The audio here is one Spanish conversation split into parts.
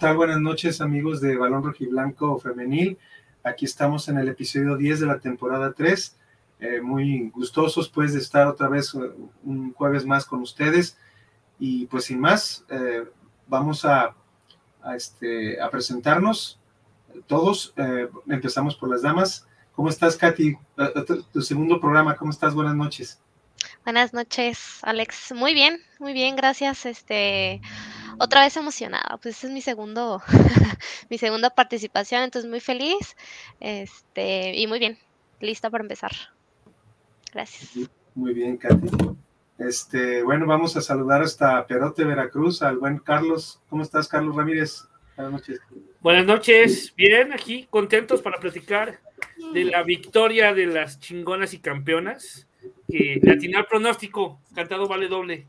Buenas noches, amigos de Balón Rojiblanco Femenil. Aquí estamos en el episodio 10 de la temporada 3. Eh, muy gustosos, pues, de estar otra vez eh, un jueves más con ustedes. Y pues, sin más, eh, vamos a, este, a presentarnos todos. empezamos por las damas. ¿Cómo estás, Katy? Tu segundo programa, ¿cómo estás? Buenas noches. Buenas noches, Alex. Muy bien, muy bien, gracias. Este, otra vez emocionada, pues este es mi segundo, mi segunda participación, entonces muy feliz, este, y muy bien, lista para empezar. Gracias. Muy bien, Katy. Este, bueno, vamos a saludar hasta Perote, Veracruz, al buen Carlos. ¿Cómo estás, Carlos Ramírez? Buenas noches. Buenas noches, bien, aquí contentos para platicar de la victoria de las chingonas y campeonas. Que de atinar pronóstico, cantado vale doble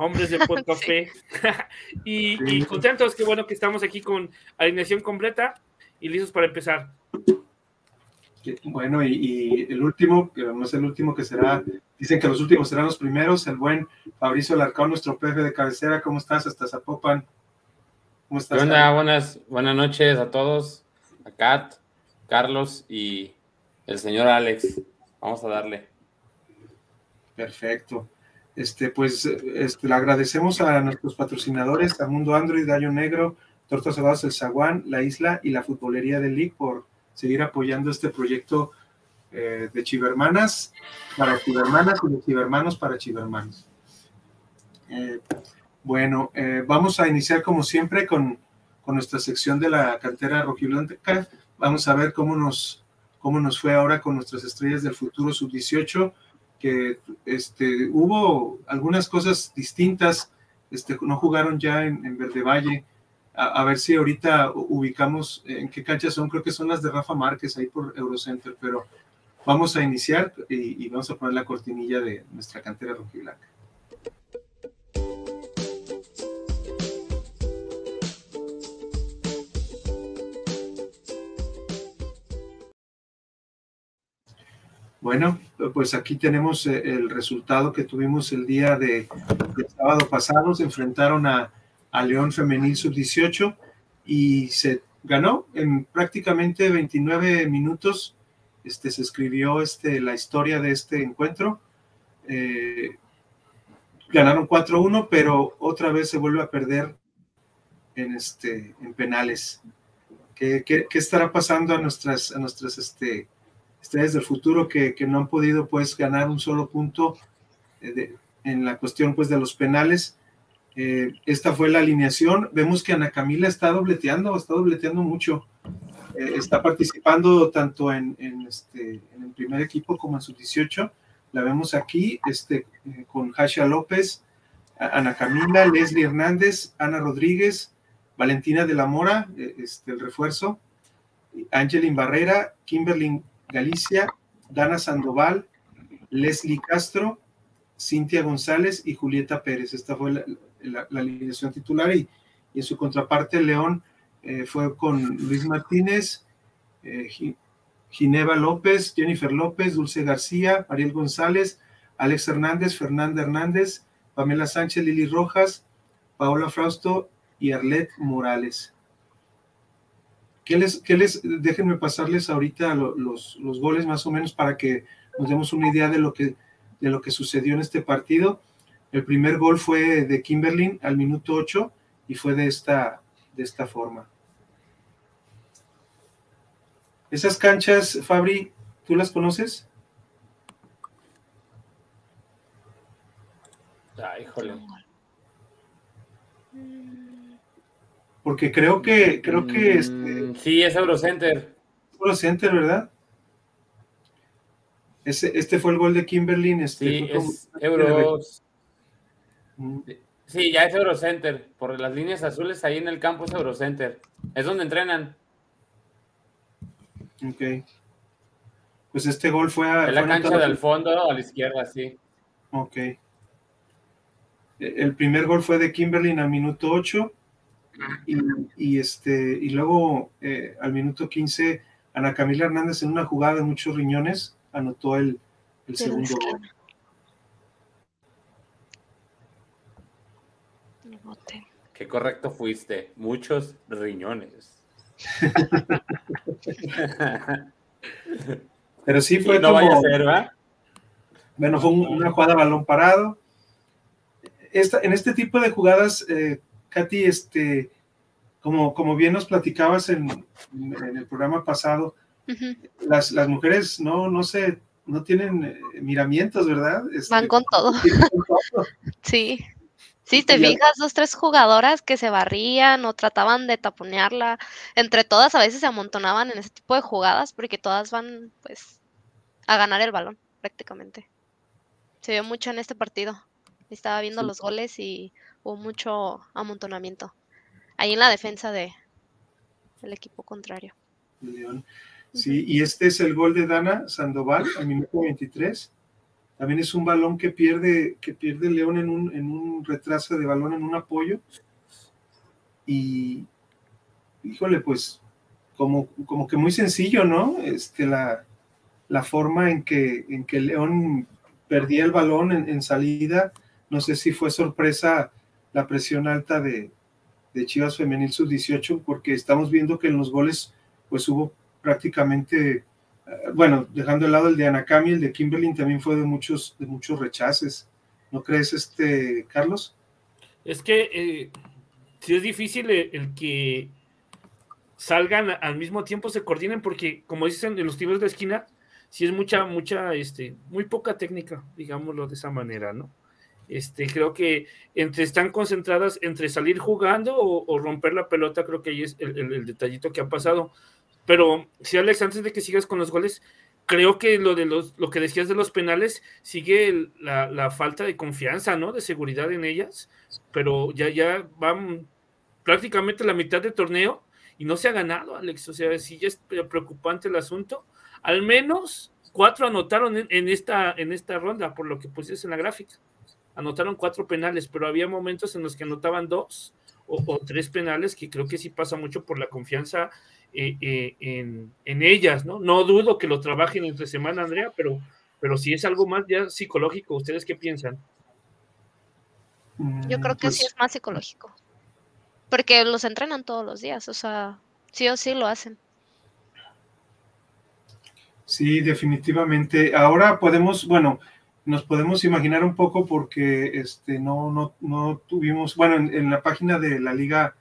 hombres de Puerto Fe. y, contentos, qué bueno que estamos aquí con alineación completa y listos para empezar. Bueno, y, el último, que no es el último que será, dicen que los últimos serán los primeros, el buen Fabricio Larcón, nuestro jefe de cabecera, ¿cómo estás? Hasta Zapopan. ¿Cómo estás? Buenas, buenas noches a todos, a Kat, Carlos y el señor Alex. Vamos a darle. Perfecto. Este, pues este, le agradecemos a nuestros patrocinadores, a Mundo Android, Gallo Negro, Tortas Saladas El Zaguán, La Isla y la Futbolería del League por seguir apoyando este proyecto eh, de Chivermanas para Chivermanas y de Chivermanos para Chivermanos. Eh, bueno, eh, vamos a iniciar como siempre con, con, nuestra sección de la cantera rojiblanca. Vamos a ver cómo nos, cómo nos fue ahora con nuestras estrellas del futuro sub-18 que este, hubo algunas cosas distintas, este, no jugaron ya en, Verde Valle, a, ver si ahorita ubicamos en qué canchas son, creo que son las de Rafa Márquez ahí por Eurocenter, pero vamos a iniciar y, y vamos a poner la cortinilla de nuestra cantera rojiblanca. Bueno, pues aquí tenemos eh, el resultado que tuvimos el día de, sábado pasado. Se enfrentaron a, León Femenil Sub-18 y se ganó en prácticamente 29 minutos. Este, se escribió este, la historia de este encuentro. Eh, ganaron 4-1, pero otra vez se vuelve a perder en, este, en penales. ¿Qué, qué, qué estará pasando a nuestras, a nuestras este, estrellas del futuro que, no han podido pues ganar un solo punto eh, en la cuestión pues de los penales. Eh, esta fue la alineación. Vemos que Ana Camila está dobleteando, está dobleteando mucho. Eh, está participando tanto en, este, en el primer equipo como en su 18. La vemos aquí este, con Hasha López, Ana Camila, Leslie Hernández, Ana Rodríguez, Valentina de la Mora, este, el refuerzo, Angelin Barrera, Kimberly Galicia, Dana Sandoval, Leslie Castro, Cintia Ginebra y Julieta Pérez. Esta fue la, alineación titular y, en su contraparte León eh, fue con Luis Martínez, eh, Gineva López, Jennifer López, Dulce García, Ariel González, Alex Hernández, Fernanda Hernández, Pamela Sánchez, Lili Rojas, Paola Frausto y Arlet Morales. ¿Qué les, déjenme pasarles ahorita los, los, goles más o menos para que nos demos una idea de lo que, de lo que sucedió en este partido. El primer gol fue de Kimberlin al minuto 8 y fue de esta, de esta forma. Esas canchas, Fabri, ¿tú las conoces? Ay, híjole. Porque creo que, creo que este, mm, sí, es Eurocenter. Eurocenter, ¿verdad? Ese, este fue el gol de Kimberlin. Este, sí, es Euros. Mm. Sí, ya es Eurocenter. Por las líneas azules ahí en el campo es Eurocenter. Es donde entrenan. Ok. Pues este gol fue a. En la cancha del fondo a la izquierda, sí. Ok. E, el primer gol fue de Kimberlin a minuto 8 y, este, y luego eh, al minuto 15, Ana Camila Hernández en una jugada de muchos riñones anotó el, segundo gol. Qué correcto fuiste. Muchos riñones. Pero sí fue no vaya a ser, ¿verdad? Bueno, fue una jugada balón parado. Esta, en este tipo de jugadas, eh, Katy, este, como, como bien nos platicabas en, el programa pasado, las, las, mujeres no, no se, no tienen eh, miramientos, ¿verdad? Este, Van con todo. sí. Sí, te fijas, dos, tres jugadoras que se barrían o trataban de taponearla. Entre todas a veces se amontonaban en ese tipo de jugadas porque todas van, pues, a ganar el balón, prácticamente. Se vio mucho en este partido. Estaba viendo los goles y hubo mucho amontonamiento. Ahí en la defensa de el equipo contrario. Sí, y este es el gol de Dana Sandoval al minuto 23 también es un balón que pierde, que pierde León en un, en un retraso de balón, en un apoyo. Y, híjole, pues, como, como que muy sencillo, ¿no? Este, la, la forma en que, en que León perdía el balón en, salida. No sé si fue sorpresa la presión alta de, de Chivas Femenil Sub-18, porque estamos viendo que en los goles, pues hubo prácticamente bueno, dejando de lado el de Anakami, el de Kimberly también fue de muchos, de muchos rechaces. ¿No crees, este, Carlos? Es que eh, sí es difícil el, que salgan al mismo tiempo, se coordinen, porque como dicen en los tiros de esquina, sí es mucha, mucha, este, muy poca técnica, digámoslo de esa manera, ¿no? Este, creo que entre están concentradas entre salir jugando o, romper la pelota, creo que ahí es el detallito que ha pasado. Pero si Alex, antes de que sigas con los goles, creo que lo de los, lo que decías de los penales sigue la, falta de confianza, ¿no? De seguridad en ellas, pero ya, ya van prácticamente la mitad del torneo y no se ha ganado, Alex. O sea, sí ya es preocupante el asunto. Al menos cuatro anotaron en, esta, en esta ronda, por lo que pusiste en la gráfica. Anotaron cuatro penales, pero había momentos en los que anotaban dos o, o tres penales, que creo que sí pasa mucho por la confianza eh, eh, en, ellas, ¿no? No dudo que lo trabajen entre semana, Andrea, pero, pero si es algo más ya psicológico, ¿ustedes qué piensan? Yo creo que sí pues es más psicológico, porque los entrenan todos los días, o sea, sí o sí lo hacen. Sí, definitivamente. Ahora podemos, bueno, nos podemos imaginar un poco porque este, no, no, no tuvimos, bueno, en, la página de la liga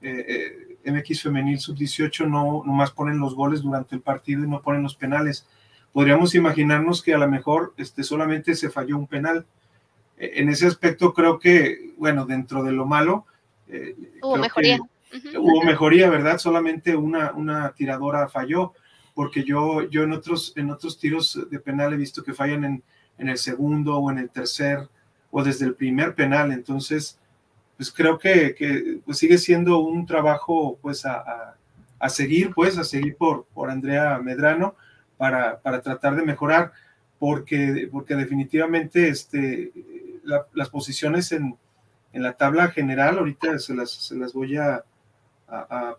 eh, MX Femenil Sub-18 no más ponen los goles durante el partido y no ponen los penales. Podríamos imaginarnos que a lo mejor este, solamente se falló un penal. E, en ese aspecto creo que, bueno, dentro de lo malo... Eh, hubo mejoría. Hubo mejoría, ¿verdad? Solamente una, una tiradora falló, porque yo, yo en, otros, en otros tiros de penal he visto que fallan en, en el segundo o en el tercer o desde el primer penal. Entonces, pues creo que, pues sigue siendo un trabajo pues a, seguir, pues a seguir por, por Andrea Medrano para, para tratar de mejorar, porque, porque definitivamente este, las posiciones en, la tabla general, ahorita se las, se las voy a,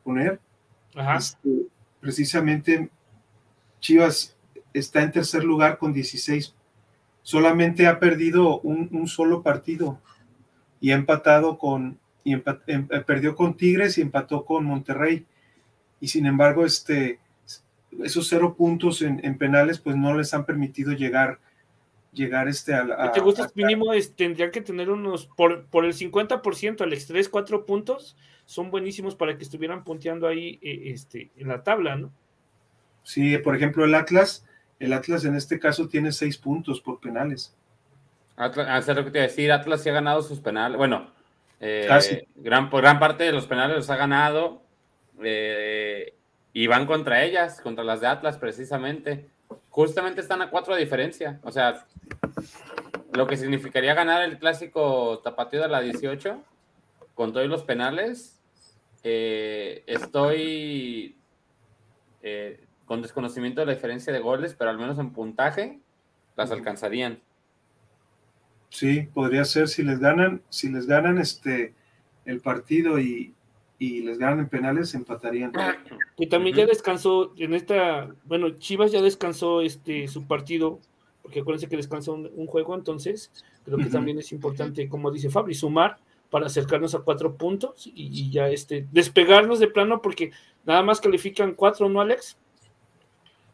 poner. Este, precisamente Chivas está en tercer lugar con 16. Solamente ha perdido un, un solo partido y ha empatado con, y em, eh, perdió con Tigres y empató con Monterrey. Y sin embargo, este, esos cero puntos en, penales, pues no les han permitido llegar, llegar este a, ¿Te gusta? mínimo es, tendrían que tener unos, por, por el 50%, al 3, 4 puntos, son buenísimos para que estuvieran punteando ahí eh, este, en la tabla, ¿no? Sí, por ejemplo, el Atlas, el Atlas en este caso tiene 6 puntos por penales. Atlas, lo que te decir, Atlas sí ha ganado sus penales. Bueno, eh, gran, gran parte de los penales los ha ganado eh, y van contra ellas, contra las de Atlas precisamente. Justamente están a cuatro de diferencia. O sea, lo que significaría ganar el clásico tapatío de la 18 con todos los penales. Eh, estoy con desconocimiento de la diferencia de goles, pero al menos en puntaje las alcanzarían. Sí, podría ser si les ganan, si les ganan este el partido y, les ganan en penales, empatarían. Y también ya descansó en esta, bueno, Chivas ya descansó este su partido, porque acuérdense que descansó un, juego, entonces creo que también es importante, como dice Fabri, sumar para acercarnos a cuatro puntos y, ya este, despegarnos de plano porque nada más califican cuatro, ¿no, Alex?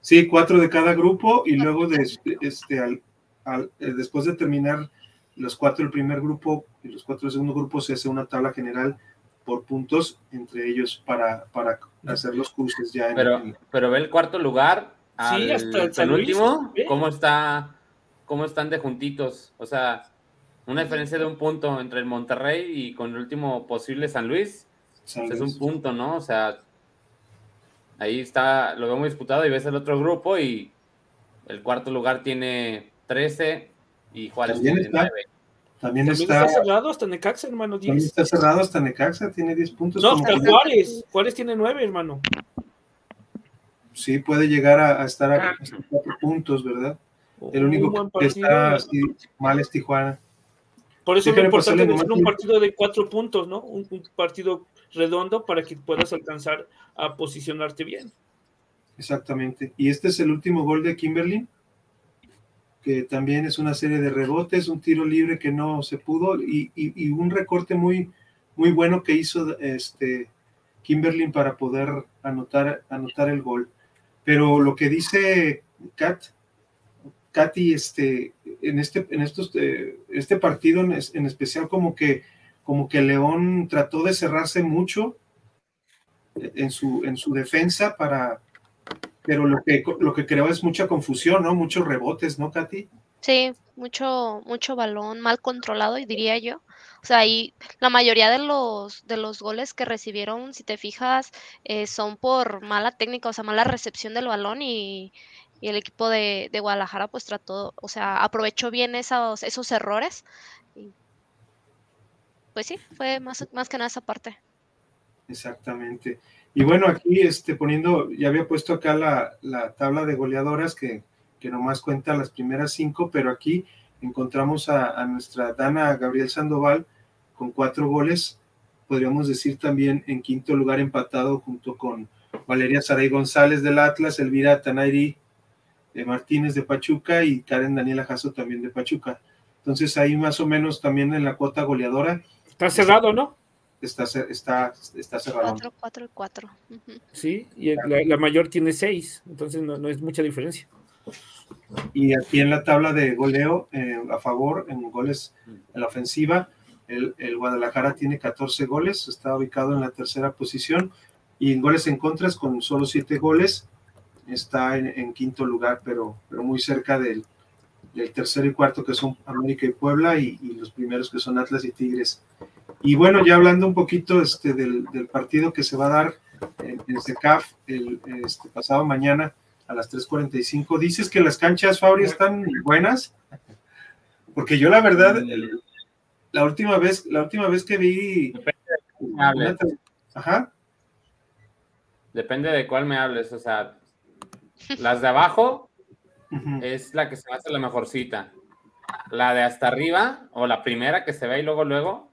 Sí, cuatro de cada grupo y luego de, este, al, eh, después de terminar los cuatro del primer grupo y los cuatro del segundo grupo se hace una tabla general por puntos entre ellos para, para hacer los cruces ya. pero, pero ve el cuarto lugar. sí, hasta el, último. ¿Cómo está? ¿Cómo están de juntitos? O sea, una diferencia de un punto entre el Monterrey y con el último posible San Luis. Es un punto, ¿no? O sea, ahí está, lo vemos disputado y ves el otro grupo y el cuarto lugar tiene 13 y Juárez tiene 9. También, está, cerrado hasta Necaxa, hermano. 10. está cerrado hasta Necaxa, tiene 10 puntos. No, hasta Juárez. Juárez tiene 9, hermano. Sí, puede llegar a, estar a, 4 puntos, ¿verdad? El único que está mal es Tijuana. Por eso es importante tener un partido de cuatro puntos, ¿no? Un, un, partido redondo para que puedas alcanzar a posicionarte bien. Exactamente. Y este es el último gol de Kimberly que también es una serie de rebotes, un tiro libre que no se pudo y, un recorte muy, muy bueno que hizo este Kimberlin para poder anotar, anotar el gol. Pero lo que dice Kat, Katy, este, en este, en estos, eh, este partido en, en, especial, como que, como que León trató de cerrarse mucho en su, en su defensa para, pero lo que, lo que creo es mucha confusión, ¿no? Muchos rebotes, ¿no, Katy? Sí, mucho, mucho balón mal controlado, diría yo. O sea, ahí la mayoría de los, de los goles que recibieron, si te fijas, eh, son por mala técnica, o sea, mala recepción del balón y, el equipo de, Guadalajara pues trató, o sea, aprovechó bien esos, esos errores. Pues sí, fue más, más que nada esa parte. Exactamente. Y bueno, aquí este, poniendo, ya había puesto acá la, tabla de goleadoras que, que, nomás cuenta las primeras cinco, pero aquí encontramos a, nuestra Dana Gabriel Sandoval con cuatro goles, podríamos decir también en quinto lugar empatado junto con Valeria Saray González del Atlas, Elvira Tanairi de Martínez de Pachuca y Karen Daniela Jasso también de Pachuca. Entonces ahí más o menos también en la cuota goleadora. Está cerrado, ¿no? está, está, está cerrado. 4, 4 y 4. Sí, y la, mayor tiene 6, entonces no, no, es mucha diferencia. Y aquí en la tabla de goleo eh, a favor, en goles en la ofensiva, el, el, Guadalajara tiene 14 goles, está ubicado en la tercera posición, y en goles en contras con solo 7 goles, está en, quinto lugar, pero, pero muy cerca del, del, tercero y cuarto que son América y Puebla, y, y los primeros que son Atlas y Tigres. Y bueno, ya hablando un poquito este, del, partido que se va a dar en, en CECAF el este, pasado mañana a las 3.45, dices que las canchas, Fabri, están buenas, porque yo la verdad, la última vez, la última vez que vi... Depende de, Ajá. Depende de cuál me hables, o sea, las de abajo es la que se hace la mejorcita. La de hasta arriba, o la primera que se ve y luego, luego,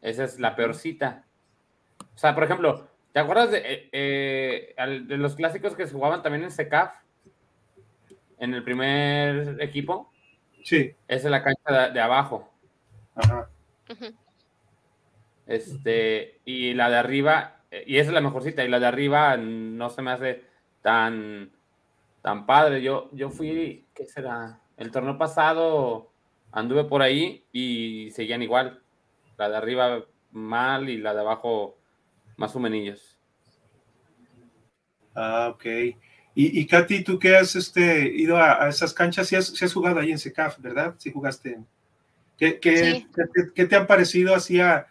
esa es la peorcita. O sea, por ejemplo, ¿te acuerdas de, eh, eh, de los clásicos que se jugaban también en SECAF? En el primer equipo. Sí. Esa es la cancha de, abajo. Ajá. Este, y la de arriba, eh, y esa es la mejorcita, y la de arriba no se me hace tan, tan padre. Yo, yo fui, ¿qué será? El torneo pasado anduve por ahí y seguían igual la de arriba mal y la de abajo más humenillos. Ah, ok. Y, y Katy, ¿tú qué has este, ido a, esas canchas? Si has, has, jugado ahí en SECAF, ¿verdad? Sí jugaste. ¿Qué, qué, qué, te han parecido así a,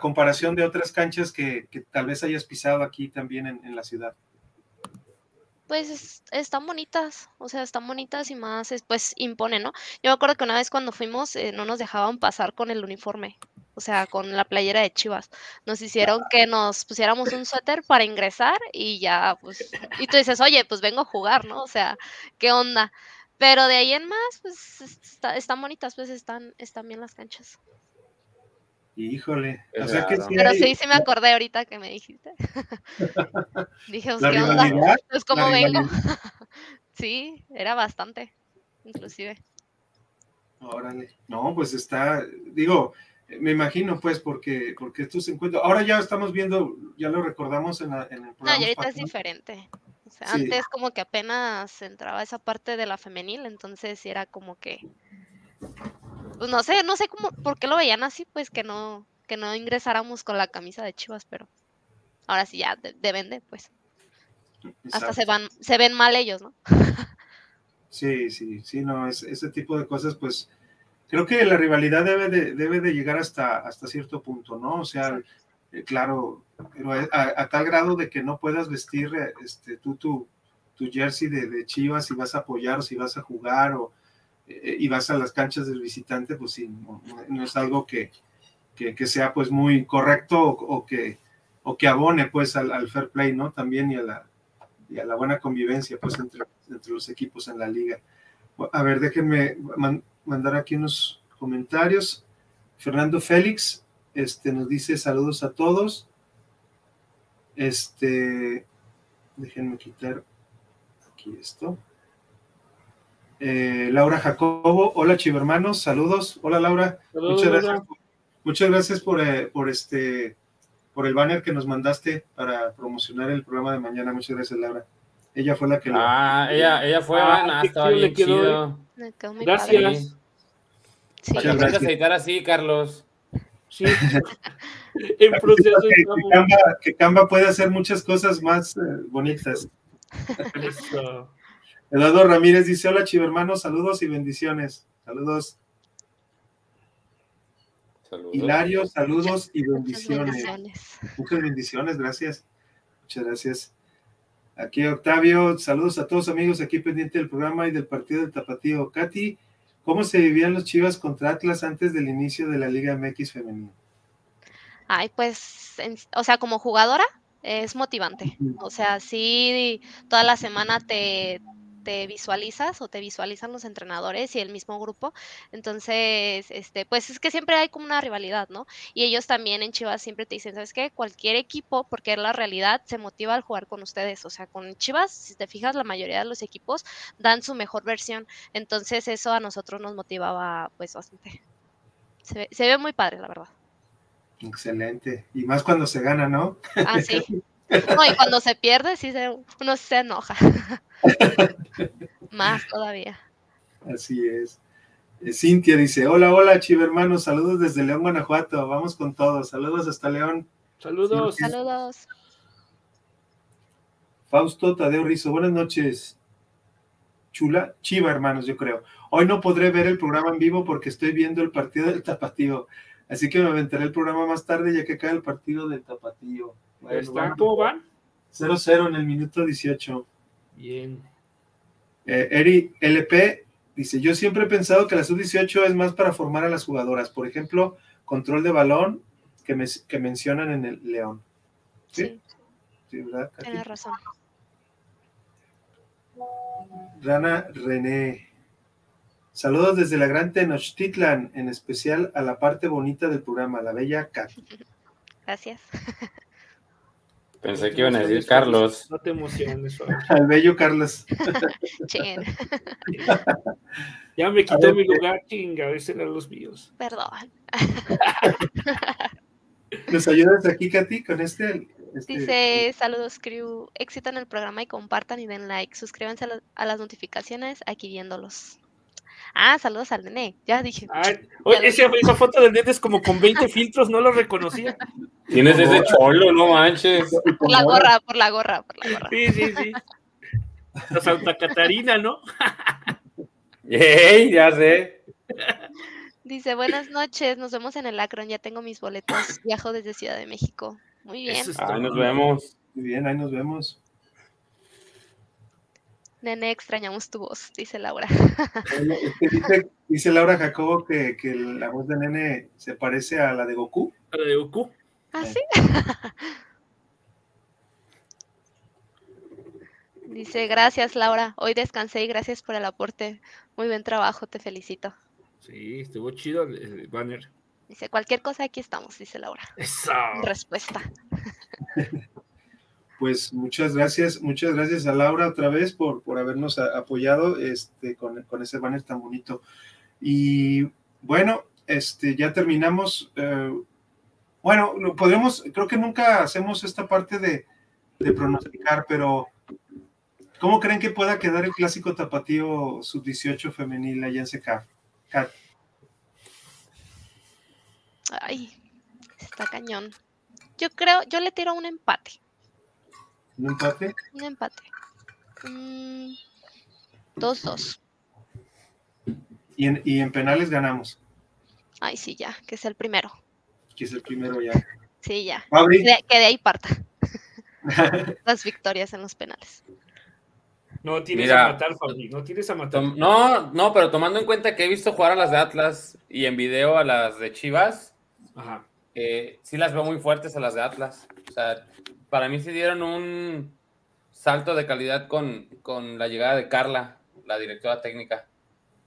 comparación de otras canchas que, tal vez hayas pisado aquí también en, la ciudad? Pues están bonitas, o sea, están bonitas y más, pues impone, ¿no? Yo me acuerdo que una vez cuando fuimos eh, no nos dejaban pasar con el uniforme, o sea, con la playera de Chivas. Nos hicieron que nos pusiéramos un suéter para ingresar y ya, pues, y tú dices, oye, pues vengo a jugar, ¿no? O sea, ¿qué onda? Pero de ahí en más, pues están bonitas, pues están, están bien las canchas. Híjole. O sea que sí Pero sí, sí me acordé ahorita que me dijiste. Dije, pues, ¿qué onda? Pues, ¿cómo vengo? sí, era bastante, inclusive. Órale. No, pues está, digo, Me imagino, pues, porque, porque estos encuentros, ahora ya estamos viendo, ya lo recordamos en, el programa. No, y ahorita es diferente. Antes como que apenas entraba esa parte de la femenil, entonces era como que, pues no sé, no sé cómo, por qué lo veían así, pues que no, que no ingresáramos con la camisa de Chivas, pero ahora sí ya de, vende, pues. Hasta se van, se ven mal ellos, ¿no? Sí, sí, sí, no, es, ese tipo de cosas, pues creo que la rivalidad debe de, debe de llegar hasta, hasta cierto punto, ¿no? O sea, eh, claro, pero a, tal grado de que no puedas vestir eh, este, tú tu, tu jersey de, Chivas si vas a apoyar o si vas a jugar o eh, y vas a las canchas del visitante, pues sí, no, es algo que, que, sea pues muy correcto o, que, o que abone pues al, fair play, ¿no? También y a la, y a la buena convivencia pues entre, entre los equipos en la liga. A ver, déjenme mandar aquí unos comentarios. Fernando Félix este, nos dice saludos a todos. Este, déjenme quitar aquí esto. Eh, Laura Jacobo, hola chivermanos, saludos. Hola Laura, muchas gracias. Muchas gracias por, eh, por este por el banner que nos mandaste para promocionar el programa de mañana. Muchas gracias, Laura. Ella fue la que lo... Ah, ella, ella fue, ah, estaba bien chido. Gracias. Sí. Muchas gracias. editar así, Carlos. Sí. en proceso que, Canva, que, Canva, puede hacer muchas cosas más eh, bonitas. Eduardo Ramírez dice: Hola, chivermanos, saludos y bendiciones. Saludos. Hilario, saludos y bendiciones. Muchas bendiciones. gracias. Muchas gracias. Aquí Octavio, saludos a todos amigos aquí pendiente del programa y del partido del Tapatío. Katy, ¿cómo se vivían los Chivas contra Atlas antes del inicio de la Liga MX femenina? Ay, pues, o sea, como jugadora es motivante. O sea, sí, toda la semana te, te visualizas o te visualizan los entrenadores y el mismo grupo. Entonces, este, pues es que siempre hay como una rivalidad, ¿no? Y ellos también en Chivas siempre te dicen, ¿sabes qué? Cualquier equipo, porque es la realidad, se motiva al jugar con ustedes. O sea, con Chivas, si te fijas, la mayoría de los equipos dan su mejor versión. Entonces, eso a nosotros nos motivaba pues bastante. Se se ve muy padre, la verdad. Excelente. Y más cuando se gana, ¿no? Ah, sí. No, y cuando se pierde, sí se, uno se enoja. Más todavía. Así es. Eh, Cintia dice: Hola, hola, chivermanos, saludos desde León, Guanajuato. Vamos con todos. Saludos hasta León. Saludos. Saludos. Fausto Tadeo Rizo, buenas noches. Chula, chiva, hermanos, yo creo. Hoy no podré ver el programa en vivo porque estoy viendo el partido del Tapatío. Así que me aventaré el programa más tarde ya que cae el partido del Tapatío. Bueno, ¿Cómo van? 0-0 en el minuto 18. Bien. Eh, Eri LP dice: Yo siempre he pensado que la sub-18 es más para formar a las jugadoras. Por ejemplo, control de balón que, me, que mencionan en el León. Sí. Sí, ¿verdad? Tienes razón. Rana René. Saludos desde la Gran Tenochtitlan, en especial a la parte bonita del programa, la bella Kat. Gracias. Pensé que iban a decir Carlos. No te emociones. Al bello Carlos. ya me quitó mi lugar, chinga, a veces eran los míos. Perdón. ¿Nos ayudas aquí, Katy, con este, este, Dice, saludos, crew. Éxito en el programa y compartan y den like. Suscríbanse a las notificaciones aquí viéndolos. Ah, saludos al nene. Ya dije. esa, foto del nene es como con 20 filtros, no lo reconocía. Tienes ese cholo, no manches. Por la gorra, por la gorra, por la gorra. Sí, sí, sí. La Santa Catarina, ¿no? ¡Ey! Ya sé. Dice, buenas noches, nos vemos en el Acron, ya tengo mis boletos, viajo desde Ciudad de México. Muy bien. Ahí nos vemos. Muy bien, ahí nos vemos. Nene, extrañamos tu voz, dice Laura. dice, Laura Jacobo que, la voz de Nene se parece a la de Goku. A la de Goku. ¿Ah, sí? dice, gracias Laura, hoy descansé y gracias por el aporte. Muy buen trabajo, te felicito. Sí, estuvo chido el banner. Dice, cualquier cosa aquí estamos, dice Laura. Eso. Respuesta. pues muchas gracias, muchas gracias a Laura otra vez por, por habernos apoyado este, con, ese banner tan bonito. Y bueno, este, ya terminamos. Eh, bueno, podemos, creo que nunca hacemos esta parte de, pronosticar, pero ¿cómo creen que pueda quedar el clásico tapatío sub-18 femenil allá en CECAF? Ay, está cañón. Yo creo, yo le tiro un empate. ¿Un empate? Un empate. 2-2. Mm, y, en, y en penales ganamos. Ay, sí, ya, que es el primero. Que es el primero ya. Sí, ya. Que de, ahí parta. Las victorias en los penales. No tienes a matar, Fabi, no tienes a matar. No, no, pero tomando en cuenta que he visto jugar a las de Atlas y en video a las de Chivas, Ajá. Eh, sí las veo muy fuertes a las de Atlas. O sea, para mí sí dieron un salto de calidad con, con la llegada de Carla, la directora técnica.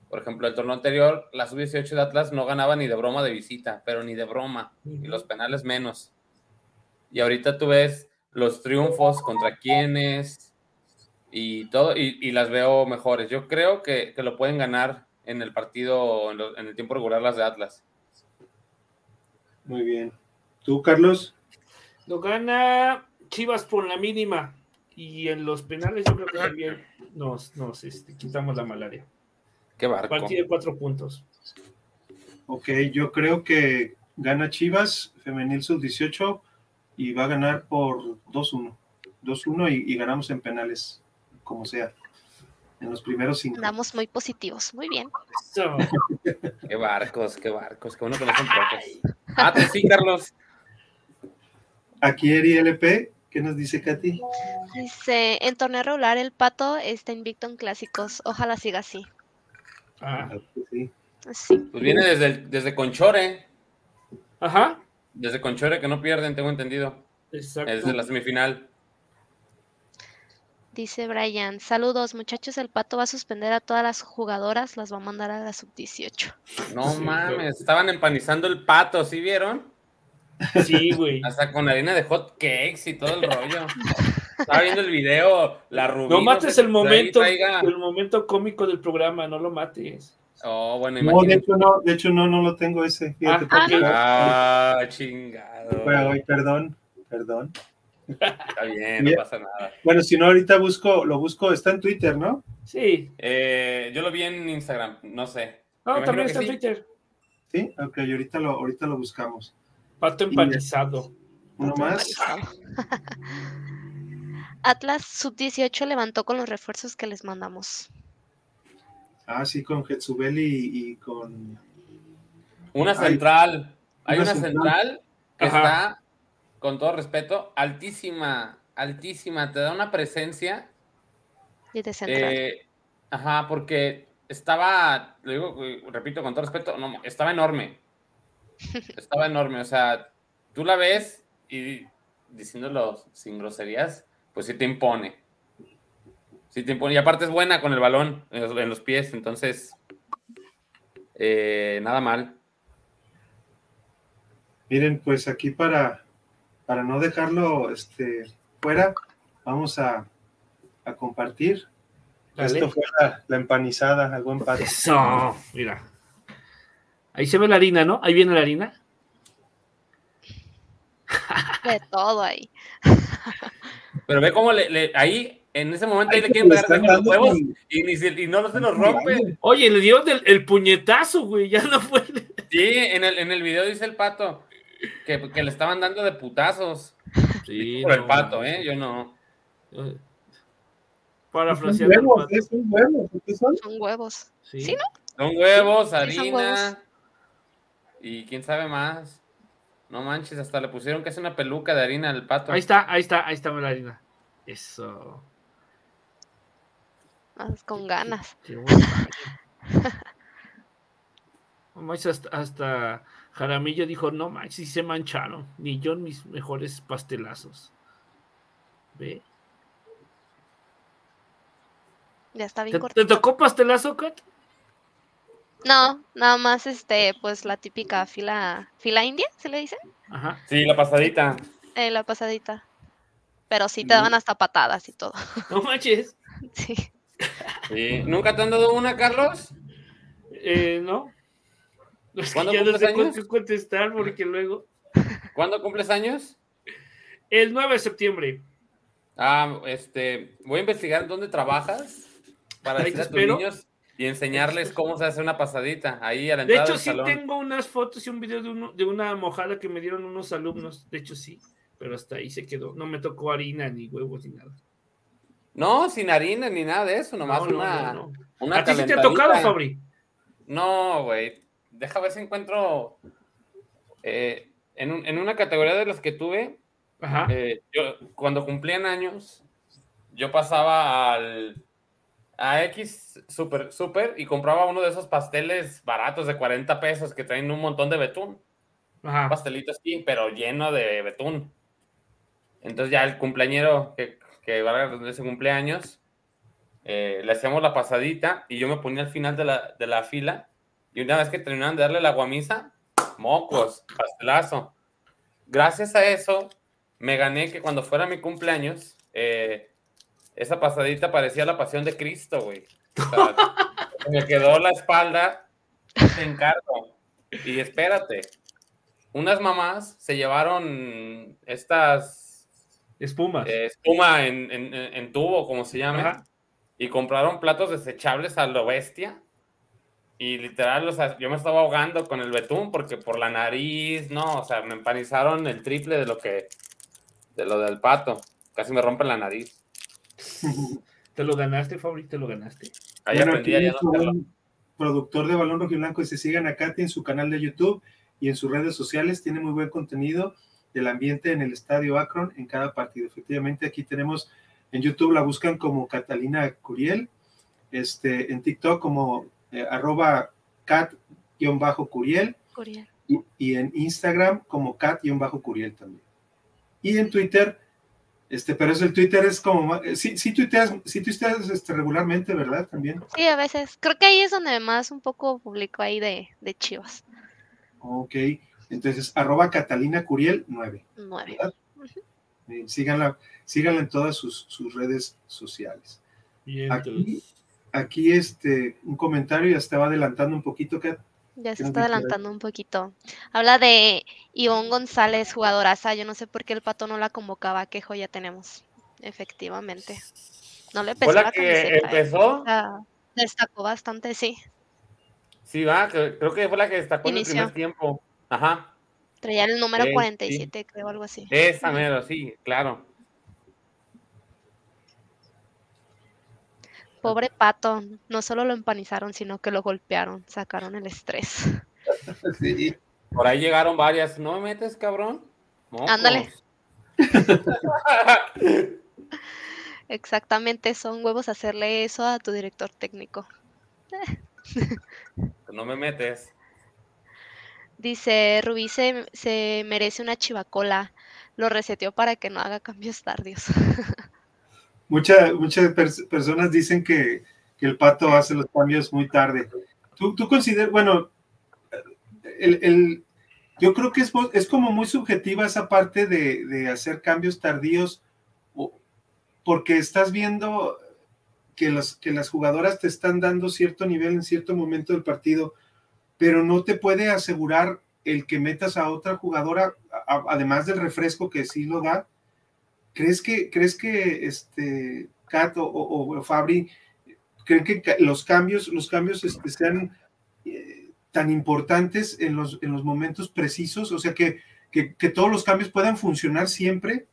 Por ejemplo, el torneo anterior, la sub-18 de Atlas no ganaba ni de broma de visita, pero ni de broma, y los penales menos. Y ahorita tú ves los triunfos contra quienes y todo, y, las veo mejores. Yo creo que, lo pueden ganar en el partido, en, en, el tiempo regular, las de Atlas. Muy bien. ¿Tú, Carlos? Lo gana Chivas por la mínima. Y en los penales yo creo que también nos, nos este, quitamos la malaria. Qué barco. Partido de cuatro puntos. Ok, yo creo que gana Chivas, femenil sub-18, y va a ganar por 2-1. 2-1 y, y, ganamos en penales, como sea. En los primeros cinco. Andamos muy positivos, muy bien. qué barcos, qué barcos, que uno conoce un poco. Ah, pues sí, Carlos. Aquí Eri LP, ¿qué nos dice Katy? Dice, en torneo regular el Pato está invicto en clásicos, ojalá siga así. Ah, sí. sí. Pues viene desde, desde Conchore. Ajá. Desde Conchore que no pierden, tengo entendido. Exacto. Desde la semifinal. Dice Brian, saludos muchachos, el pato va a suspender a todas las jugadoras, las va a mandar a la sub-18. No mames, estaban empanizando el pato, ¿sí vieron? Sí, güey. Hasta con harina de hot cakes y todo el rollo. Estaba viendo el video, la rubia. No mates el momento, el momento cómico del programa, no lo mates. Oh, bueno, no, de hecho no, de hecho no, no lo tengo ese. Fíjate, ah, ah chingado. perdón, perdón. Está bien, no pasa nada. Bueno, si no, ahorita busco, lo busco, está en Twitter, ¿no? Sí. Eh, yo lo vi en Instagram, no sé. No, también está en Twitter. Sí, ok, ahorita lo, ahorita lo buscamos. Pato empanizado. Uno más. Atlas Sub-18 levantó con los refuerzos que les mandamos. Ah, sí, con Getsubeli y, con. Una central. Hay una, central, que está con todo respeto, altísima, altísima, te da una presencia. Y de central. Eh, ajá, porque estaba, lo digo, repito, con todo respeto, no, estaba enorme. Estaba enorme, o sea, tú la ves y diciéndolo sin groserías, pues sí te impone. Sí te impone. Y aparte es buena con el balón en los, pies, entonces, eh, nada mal. Miren, pues aquí para para no dejarlo este, fuera, vamos a, compartir. Esto fue la, empanizada, algo empate. Eso, mira. Ahí se ve la harina, ¿no? Ahí viene la harina. De todo ahí. Pero ve cómo le, ahí, en ese momento, ahí, le quieren pegar con los huevos y, ni y, no se los rompe. Oye, le dio el, puñetazo, güey, ya no fue. Sí, en el, en el video dice el pato que, le estaban dando de putazos. Sí, por el pato, ¿eh? Yo no. Para son huevos, son huevos. son? Son huevos. Sí, ¿no? Son huevos, harina. Y quién sabe más. No manches, hasta le pusieron que es una peluca de harina al pato. Ahí está, ahí está, ahí está la harina. Eso. con ganas. hasta, hasta Jaramillo dijo, no manches, si se mancharon, ni yo mis mejores pastelazos. ¿Ve? Ya está bien ¿Te, ¿Te tocó pastelazo, Kat? No, nada más este, pues la típica fila, fila india, ¿se le dice? Ajá. Sí, la pasadita. Eh, la pasadita. Pero sí te daban hasta patadas y todo. No manches. Sí. sí. ¿Nunca te han dado una, Carlos? Eh, no. ¿Cuándo ya no sé años? contestar porque luego. ¿Cuándo cumples años? El 9 de septiembre. Ah, este, voy a investigar dónde trabajas para decir a tus niños y enseñarles cómo se hace una pasadita ahí a la entrada De hecho, sí tengo unas fotos y un video de, uno, de una mojada que me dieron unos alumnos. De hecho, sí, pero hasta ahí se quedó. No me tocó harina, ni huevos, ni nada. No, sin harina, ni nada de eso, nomás una, una. ¿A ti sí te ha tocado, Fabri? No, güey. Deja ver si encuentro. Eh, en, en, una categoría de las que tuve, eh, yo, cuando cumplían años, yo pasaba al a X Super, Super y compraba uno de esos pasteles baratos de 40 pesos que traen un montón de betún. Un pastelito así, pero lleno de betún. Entonces ya el cumpleañero que, que va a ese cumpleaños, eh, le hacíamos la pasadita y yo me ponía al final de la, de la fila y una vez que terminaban de darle la guamisa, mocos, pastelazo. Gracias a eso, me gané que cuando fuera mi cumpleaños, eh, esa pasadita parecía la pasión de Cristo, güey. me quedó la espalda, te encargo. Y espérate, unas mamás se llevaron estas... Espumas. Eh, espuma en, tubo, como se llama. Y compraron platos desechables a lo bestia. Y literal, o sea, yo me estaba ahogando con el betún porque por la nariz, no, o sea, me empanizaron el triple de lo que, de lo del pato. Casi me rompen la nariz. ¿Te lo ganaste, Fabri? ¿Te lo ganaste? Ahí aprendí a no productor de Balón Rojo y Blanco y se sigan a Katy en su canal de YouTube y en sus redes sociales. Tiene muy buen contenido del ambiente en el Estadio Akron en cada partido. Efectivamente, aquí tenemos en YouTube la buscan como Catalina Curiel, este, en TikTok como eh, arroba cat-curiel y, y, en Instagram como cat-curiel también. Y en Twitter este, pero eso el Twitter es como, sí, sí tuiteas, sí tuiteas este, regularmente, ¿verdad? También. Sí, a veces. Creo que ahí es donde más un poco publico ahí de, de chivas. Ok, entonces, arroba Catalina Curiel 9. 9. síganla, síganla en todas sus, sus redes sociales. aquí, aquí, este, un comentario, ya estaba adelantando un poquito, Kat. Ya se está adelantando un poquito. Habla de Ivonne González, jugadoraza. Yo no sé por qué el pato no la convocaba. Qué joya tenemos. Efectivamente. No le pesó ¿Fue la, que ¿eh? empezó? destacó bastante, sí. Sí, va. Creo que fue la que destacó en el primer tiempo. Ajá. Traía el número 47, creo, algo así. Esa mero, sí, claro. Pobre pato, no solo lo empanizaron, sino que lo golpearon, sacaron el estrés. Sí. Por ahí llegaron varias. ¿No me metes, cabrón? Ándale. Exactamente, son huevos hacerle eso a tu director técnico. no me metes. Dice, Rubí se, se merece una chivacola. Lo reseteó para que no haga cambios tardios. muchas personas dicen que, el pato hace los cambios muy tarde. ¿Tú, tú consideras, bueno, el, yo creo que es, es, como muy subjetiva esa parte de, hacer cambios tardíos, porque estás viendo que, los, que las jugadoras te están dando cierto nivel en cierto momento del partido, pero no te puede asegurar el que metas a otra jugadora, además del refresco que sí lo da, ¿Crees que, crees que este, Kat o, Fabri creen que los cambios, los cambios este, sean eh, tan importantes en los, en los momentos precisos? O sea, que, que, todos los cambios puedan funcionar siempre.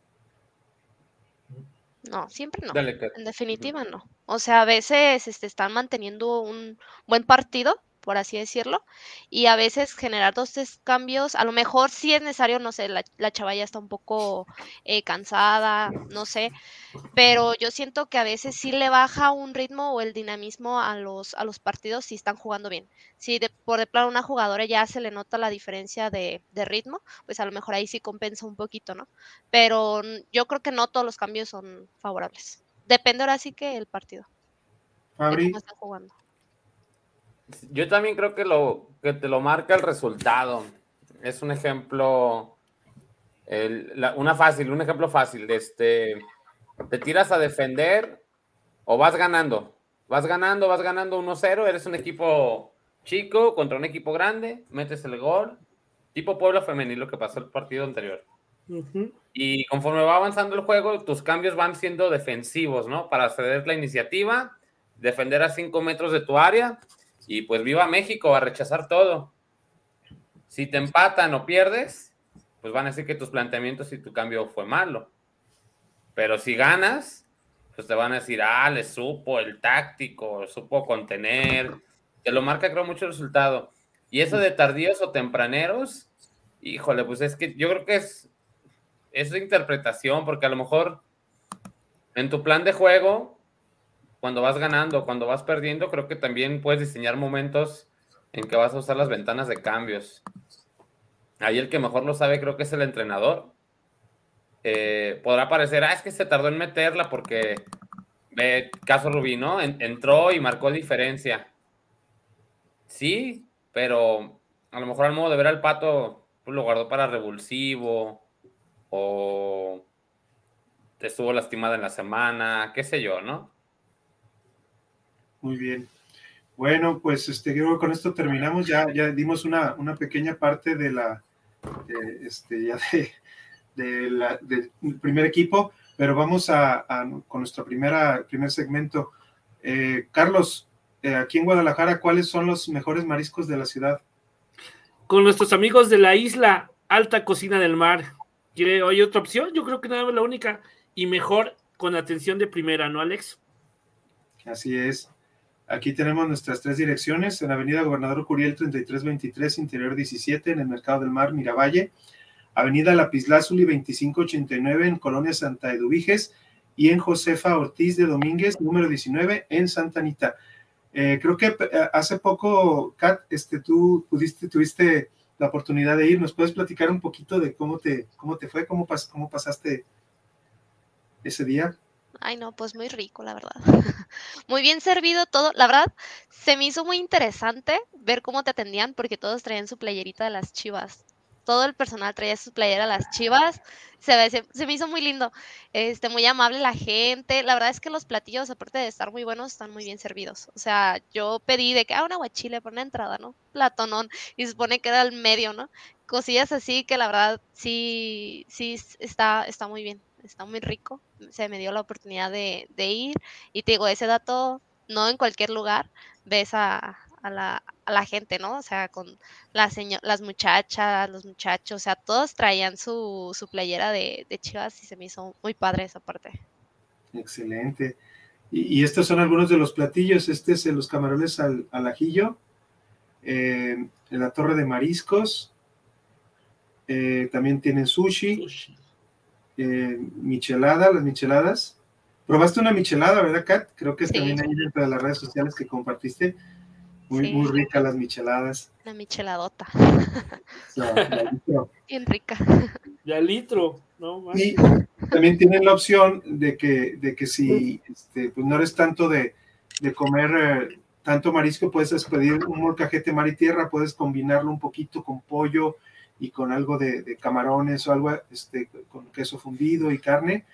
No, siempre no. en definitiva no. O sea, a veces este, están manteniendo un buen partido por así decirlo, y a veces generar dos tres cambios, a lo mejor si es necesario, no sé, la, la chava ya está un poco eh, cansada, no sé, pero yo siento que a veces sí le baja un ritmo o el dinamismo a los, a los partidos si están jugando bien. Si de, por de plano una jugadora ya se le nota la diferencia de, de ritmo, pues a lo mejor ahí sí compensa un poquito, ¿no? Pero yo creo que no todos los cambios son favorables. Depende ahora sí que el partido. Fabri, están jugando. Yo también creo que lo que te lo marca el resultado. Es un ejemplo, una fácil, un ejemplo fácil. Este, te tiras a defender o vas ganando. Vas ganando, vas ganando 1-0, eres un equipo chico contra un equipo grande, metes el gol, tipo Puebla femenil, lo que pasó el partido anterior. Y conforme va avanzando el juego, tus cambios van siendo defensivos, ¿no? Para ceder la iniciativa, defender a cinco metros de tu área y pues viva México a rechazar todo. Si te empatan o pierdes, pues van a decir que tus planteamientos y tu cambio fue malo. Pero si ganas, pues te van a decir, ah, le supo el táctico, supo contener. Te lo marca, creo, mucho el resultado. Y eso de tardíos o tempraneros, híjole, pues es que yo creo que es, es de interpretación, porque a lo mejor en tu plan de juego, cuando vas ganando, cuando vas perdiendo, creo que también puedes diseñar momentos en que vas a usar las ventanas de cambios. Ahí el que mejor lo sabe creo que es el entrenador. Eh, podrá parecer, ah, es que se tardó en meterla porque, ve, caso Rubí, ¿no? entró y marcó diferencia. Sí, pero a lo mejor al modo de ver al pato, pues lo guardó para revulsivo o estuvo lastimada en la semana, qué sé yo, ¿no? Muy bien. Bueno, pues este, creo que con esto terminamos. Ya, ya dimos una, una pequeña parte de la, este, ya de, la, del primer equipo, pero vamos a, con nuestro primera, primer segmento. Eh, Carlos, eh, aquí en Guadalajara, ¿cuáles son los mejores mariscos de la ciudad? Con nuestros amigos de la isla Alta Cocina del Mar. ¿Quiere, ¿Hay otra opción? Yo creo que nada más la única y mejor con atención de primera, ¿no, Alex? Así es. Aquí tenemos nuestras tres direcciones, en Avenida Gobernador Curiel 3323, Interior 17, en el Mercado del Mar, Miravalle, Avenida Lapislázuli 2589, en Colonia Santa Eduviges, y en Josefa Ortiz de Domínguez, número 19, en Santa Anita. Eh, creo que eh, hace poco, Kat, este, tú pudiste, tuviste la oportunidad de ir. ¿Nos puedes platicar un poquito de cómo te, cómo te fue, cómo, pas, cómo pasaste ese día? Ay, no, pues muy rico, la verdad. muy bien servido todo. La verdad, se me hizo muy interesante ver cómo te atendían porque todos traían su playerita de las chivas. Todo el personal traía su playera de las chivas. Se, se, me hizo muy lindo. Este, muy amable la gente. La verdad es que los platillos, aparte de estar muy buenos, están muy bien servidos. O sea, yo pedí de que, ah, un aguachile por una entrada, ¿no? Platonón. Y se supone que era el medio, ¿no? Cosillas así que la verdad sí, sí está, está muy bien está muy rico. Se me dio la oportunidad de, ir y te digo, ese dato no en cualquier lugar ves a, la, gente, ¿no? O sea, con las, las muchachas, los muchachos, o sea, todos traían su, playera de, Chivas y se me hizo muy padre esa parte. Excelente. Y, estos son algunos de los platillos. Este es los camarones al, ajillo, eh, en la torre de mariscos. Eh, también tienen sushi eh, michelada, las micheladas. Probaste una michelada, ¿verdad, Kat? Creo que también ahí dentro de las redes sociales que compartiste. Muy, muy rica las micheladas. Una micheladota. Bien rica. Ya litro, ¿no? Y también tienen la opción de que, de que si este, pues no eres tanto de, de comer eh, tanto marisco, puedes pedir un molcajete mar y tierra, puedes combinarlo un poquito con pollo, y con algo de, camarones o algo este, con queso fundido y carne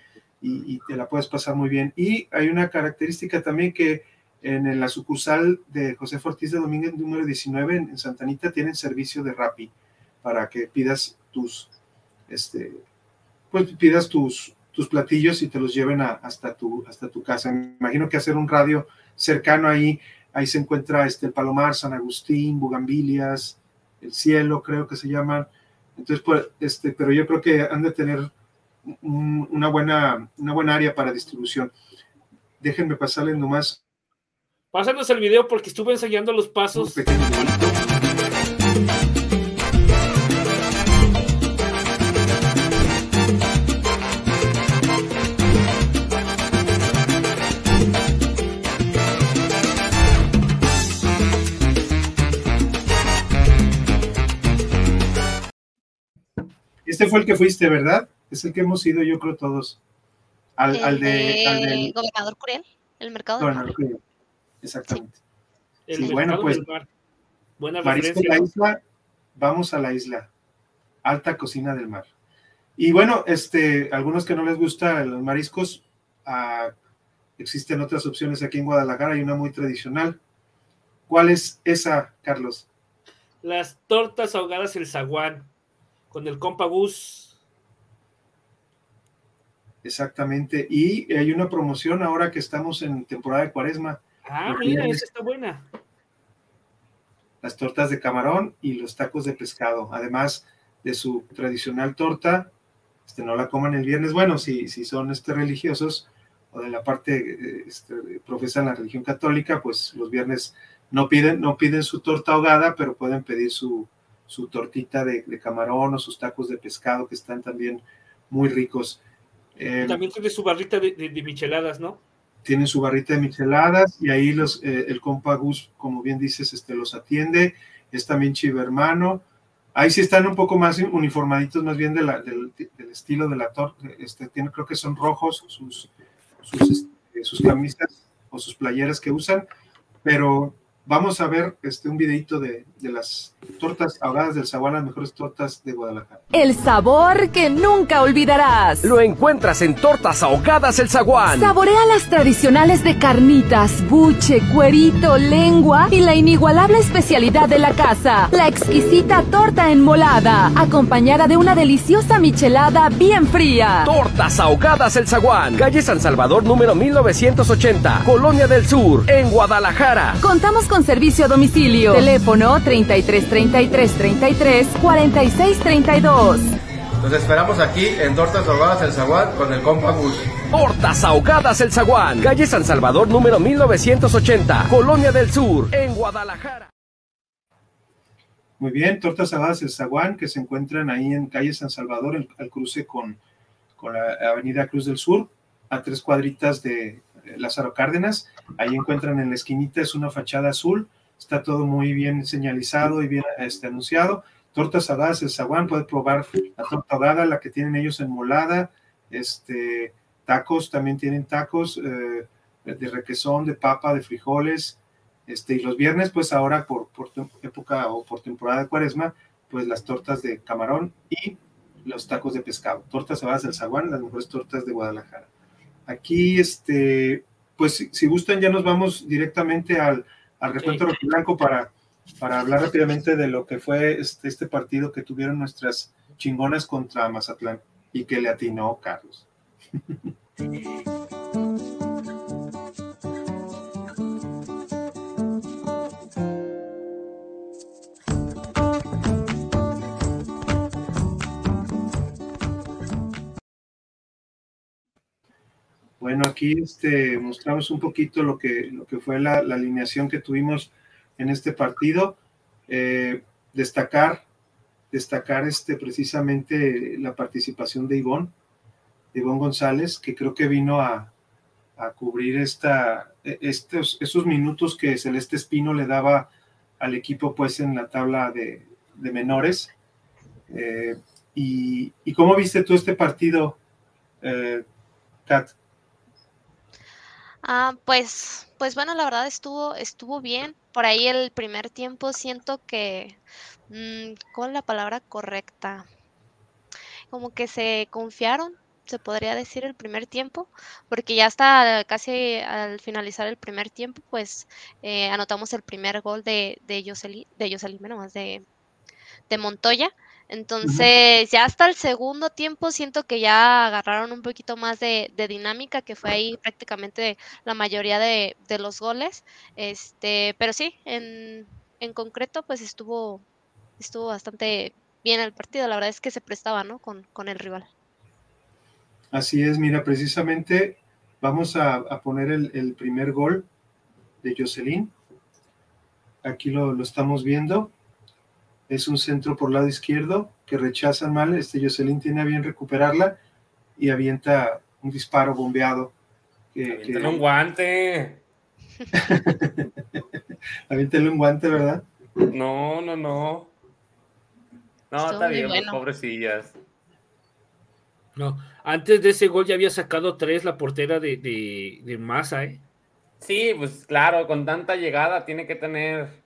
y, te la puedes pasar muy bien. Y hay una característica también que en la sucursal de José Ortiz de Domínguez número 19 en, Santa Anita tienen servicio de Rappi para que pidas tus, este, pues pidas tus, tus platillos y te los lleven hasta, tu, hasta tu casa. Me imagino que hacer un radio cercano ahí, ahí se encuentra este, Palomar, San Agustín, Bugambilias, el cielo, creo que se llaman. Entonces, pues, este, pero yo creo que han de tener una, buena, una buena área para distribución. Déjenme pasarles nomás. Pásanos el video porque estuve ensayando los pasos. Este fue el que fuiste, ¿verdad? Es el que hemos ido, yo creo, todos. Al, al de, al del... Gobernador Curiel, el mercado Gobernador Curiel. Exactamente. Sí. bueno, pues. Buena Marisco la isla, vamos a la isla. Alta cocina del mar. Y bueno, este, algunos que no les gustan los mariscos, ah, existen otras opciones aquí en Guadalajara, hay una muy tradicional. ¿Cuál es esa, Carlos? Las tortas ahogadas el zaguán, con el compa Gus. Exactamente. Y hay una promoción ahora que estamos en temporada de cuaresma. Ah, mira, esa está buena. Las tortas de camarón y los tacos de pescado. Además de su tradicional torta, este, no la coman el viernes. Bueno, si, si son este, religiosos o de la parte este, profesan la religión católica, pues los viernes no piden, no piden su torta ahogada, pero pueden pedir su, su tortita de, camarón o sus tacos de pescado que están también muy ricos. Eh, también tiene su barrita de, micheladas, ¿no? Tienen su barrita de micheladas y ahí los, eh, el compa Gus, como bien dices, este, los atiende. Es también chivermano. Ahí sí están un poco más uniformaditos, más bien de la, del, estilo de la torta. Este, tiene, creo que son rojos sus, sus, este, sus camisas o sus playeras que usan, pero vamos a ver este, un videito de, de las tortas ahogadas del sabor, las mejores tortas de Guadalajara. El sabor que nunca olvidarás. Lo encuentras en Tortas Ahogadas El Zaguán. Saborea las tradicionales de carnitas, buche, cuerito, lengua y la inigualable especialidad de la casa, la exquisita torta enmolada, acompañada de una deliciosa michelada bien fría. Tortas Ahogadas El Zaguán, calle San Salvador número 1980, Colonia del Sur, en Guadalajara. Contamos con servicio a domicilio. Teléfono 3330 33 33 46 32. Nos esperamos aquí en Tortas Ahogadas El Zaguán con el compa Gus. Tortas Ahogadas El Zaguán, calle San Salvador número 1980, Colonia del Sur, en Guadalajara. Muy bien, Tortas Ahogadas El Zaguán, que se encuentran ahí en calle San Salvador, al cruce con, con la avenida Cruz del Sur, a tres cuadritas de Lázaro Cárdenas. Ahí encuentran en la esquinita, es una fachada azul está todo muy bien señalizado y bien este, anunciado. Tortas ahogadas, el zaguán, puede probar la torta ahogada, la que tienen ellos en molada, este, tacos, también tienen tacos eh, de requesón, de papa, de frijoles, este, y los viernes, pues ahora por, época o por temporada de cuaresma, pues las tortas de camarón y los tacos de pescado. Tortas ahogadas del zaguán, las mejores tortas de Guadalajara. Aquí, este, pues si, si gustan, ya nos vamos directamente al, al recuento blanco para, para hablar rápidamente de lo que fue este, este, partido que tuvieron nuestras chingonas contra Mazatlán y que le atinó Carlos. Bueno, aquí este, mostramos un poquito lo que, lo que fue la, alineación que tuvimos en este partido. Eh, destacar, destacar este, precisamente la participación de Ivonne, Ivonne González, que creo que vino a, cubrir esta, estos, esos minutos que Celeste Espino le daba al equipo pues en la tabla de, menores. Eh, y, cómo viste tú este partido, eh, Kat? Ah, pues, pues bueno, la verdad estuvo, estuvo bien. Por ahí el primer tiempo siento que, mm, ¿cuál es la palabra correcta? Como que se confiaron, se podría decir el primer tiempo, porque ya hasta casi al finalizar el primer tiempo, pues eh, anotamos el primer gol de, de Jocelyn, de Jocelyn, más de, de Montoya. Entonces, ya hasta el segundo tiempo siento que ya agarraron un poquito más de, dinámica, que fue ahí prácticamente la mayoría de, los goles. Este, pero sí, en, concreto, pues estuvo, estuvo bastante bien el partido. La verdad es que se prestaba, ¿no? Con, el rival. Así es, mira, precisamente vamos a, poner el, primer gol de Jocelyn. Aquí lo, lo estamos viendo es un centro por lado izquierdo que rechazan mal. Este Jocelyn tiene a bien recuperarla y avienta un disparo bombeado. Que, un guante. Aviéntale un guante, ¿verdad? No, no, no. No, está bien, pobrecillas. No, antes de ese gol ya había sacado tres la portera de, de, de Massa, ¿eh? Sí, pues claro, con tanta llegada tiene que tener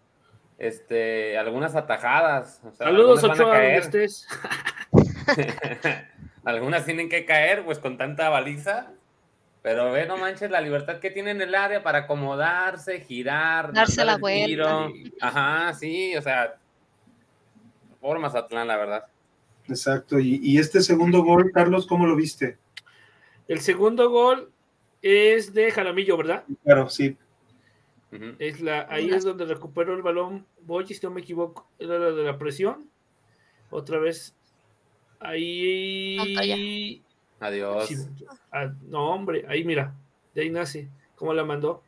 este, algunas atajadas. Saludos, Ochoa, estés. algunas tienen que caer, pues con tanta baliza. Pero ve, no manches la libertad que tiene en el área para acomodarse, girar, darse la vuelta. Ajá, sí, o sea, por Mazatlán, la verdad. Exacto. Y, este segundo gol, Carlos, ¿cómo lo viste? El segundo gol es de Jaramillo, ¿verdad? Claro, sí. Es la, ahí es donde recuperó el balón Boy, si no me equivoco, era la de la presión. Otra vez. Ahí. Adiós. Ah, no, hombre, ahí mira, de ahí nace. ¿Cómo la mandó?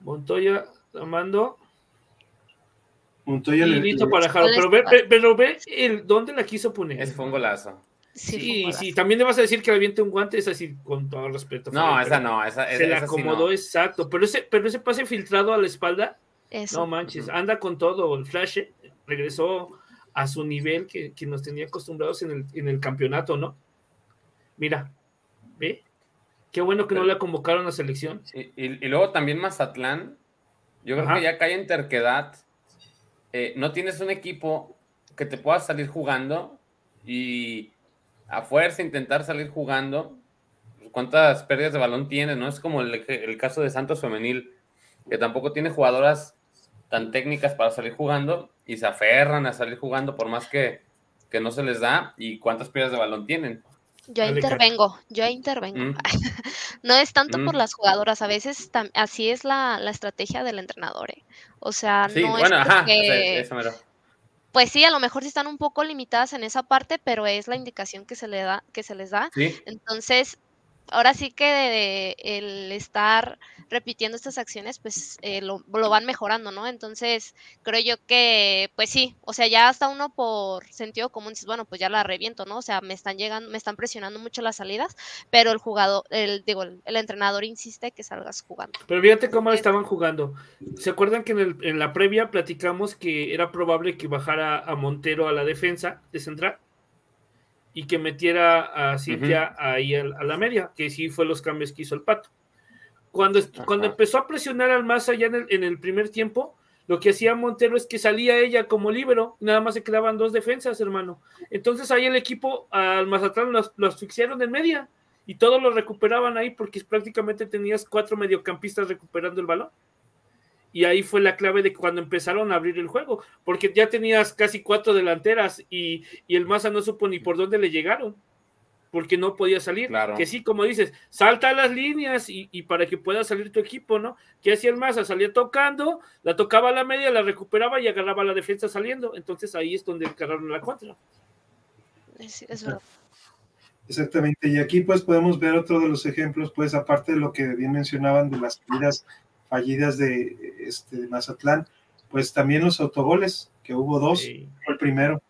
Montoya la mandó. Montoya y listo para Jaro. Pero ve, pero ve el, dónde la quiso poner. Es fue un golazo. Sí, sí, también le vas a decir que le aviente un guante, es así, con todo respeto. No, esa no, esa, Se la acomodó exacto, pero ese, pero ese pase filtrado a la espalda, no manches, anda con todo, el flash eh, regresó a su nivel que, nos tenía acostumbrados en el, en el, campeonato, ¿no? Mira, ve, qué bueno que no la convocaron a selección. y, luego también Mazatlán, yo creo que ya cae en terquedad, eh, no tienes un equipo que te pueda salir jugando y a fuerza intentar salir jugando, ¿cuántas pérdidas de balón tiene? No es como el, caso de Santos Femenil, que tampoco tiene jugadoras tan técnicas para salir jugando y se aferran a salir jugando por más que, que no se les da y cuántas pérdidas de balón tienen. Yo intervengo, yo intervengo. Mm. no es tanto por mm. las jugadoras, a veces así es la, estrategia del entrenador. ¿eh? O sea, no es pues sí, a lo mejor sí están un poco limitadas en esa parte, pero es la indicación que se, le da, que se les da. Entonces, ahora sí que el estar repitiendo estas acciones, pues eh, lo, van mejorando, ¿no? Entonces, creo yo que, pues sí, o sea, ya hasta uno por sentido común dices, bueno, pues ya la reviento, ¿no? O sea, me están llegando, me están presionando mucho las salidas, pero el jugador, el, digo, el, entrenador insiste que salgas jugando. Pero fíjate cómo estaban jugando. ¿Se acuerdan que en, en la previa platicamos que era probable que bajara a Montero a la defensa de central? Y que metiera a Cintia ahí a, la media, que sí fue los cambios que hizo el pato. Cuando, cuando empezó a presionar al más allá en el, primer tiempo, lo que hacía Montero es que salía ella como líbero, nada más se quedaban dos defensas, hermano. Entonces ahí el equipo al Mazatlán los, los asfixiaron en media y todos lo recuperaban ahí porque prácticamente tenías cuatro mediocampistas recuperando el balón. Y ahí fue la clave de cuando empezaron a abrir el juego, porque ya tenías casi cuatro delanteras y, el Maza no supo ni por dónde le llegaron, porque no podía salir. Que sí, como dices, salta a las líneas y, para que pueda salir tu equipo, ¿no? ¿Qué hacía el Maza? Salía tocando, la tocaba a la media, la recuperaba y agarraba a la defensa saliendo. Entonces ahí es donde encargaron la contra. Es, verdad. Exactamente, y aquí pues podemos ver otro de los ejemplos, pues aparte de lo que bien mencionaban de las salidas fallidas de, este, Mazatlán, pues también los autogoles, que hubo dos, fue el primero.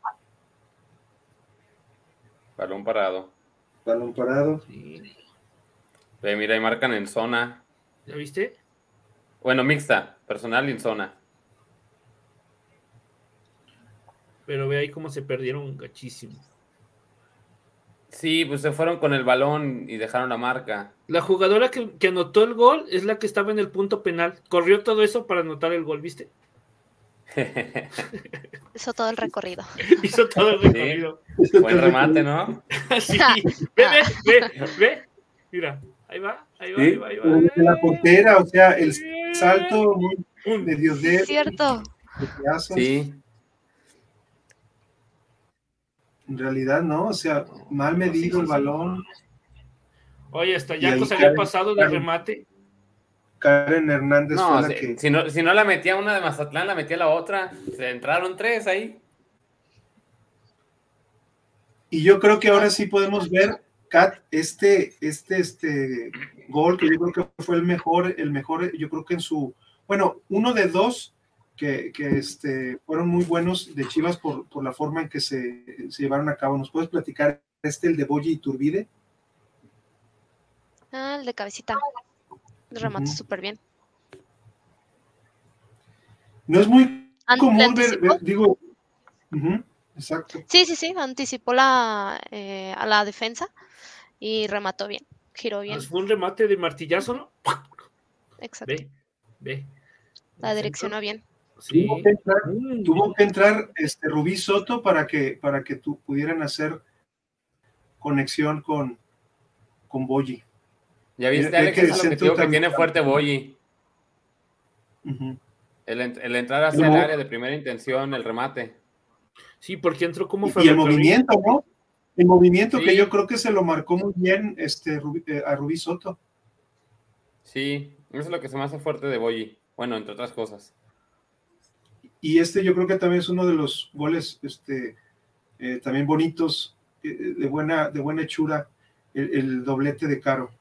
Balón parado. Balón parado. Ve, mira, y marcan en zona. ¿Ya viste? Bueno, mixta, personal y en zona. Pero ve ahí cómo se perdieron gachísimo. Sí, pues se fueron con el balón y dejaron la marca. La jugadora que, anotó el gol es la que estaba en el punto penal. Corrió todo eso para anotar el gol, ¿viste? Hizo todo el recorrido. Hizo todo el recorrido. Buen remate, ¿no? sí. Ve, ve, ve, ve. Mira, ahí va, ahí va, ahí va, ahí va. La portera, o sea, el salto de Dios de. Cierto. Sí. En realidad no, o sea, mal medido el balón. Oye, hasta ya se había pasado de remate. Karen Hernández no, si, no, si no la metía una de Mazatlán, la metía la otra. Se entraron tres ahí. Y yo creo que ahora sí podemos ver, Kat, este, este, este gol que yo creo que fue el mejor, el mejor, yo creo que en su, bueno, uno de dos que, este, fueron muy buenos de Chivas por, la forma en que se, llevaron a cabo. ¿Nos puedes platicar este, el de Boyi y Turbide? Ah, el de cabecita. Remató súper bien. No es muy común ver, digo, exacto. Sí, sí, sí, anticipó la, eh, a la defensa y remató bien, giró bien. Fue un remate de martillazo, ¿no? Exacto. Ve, ve. La direccionó bien. Tuvo que entrar, este Rubí Soto para que, para que tú pudieran hacer conexión con, con Boyi. Ya viste, Alex, que, es lo que, que tiene fuerte Boyi. el, el, entrar hacia el área de primera intención, el remate. Sí, porque entró como Y, el movimiento, ¿no? El movimiento que yo creo que se lo marcó muy bien este, eh, a Rubí Soto. Sí, eso es lo que se me hace fuerte de Boyi. Bueno, entre otras cosas. Y este yo creo que también es uno de los goles este, eh, también bonitos, eh, de, buena, de buena hechura, el, doblete de Caro.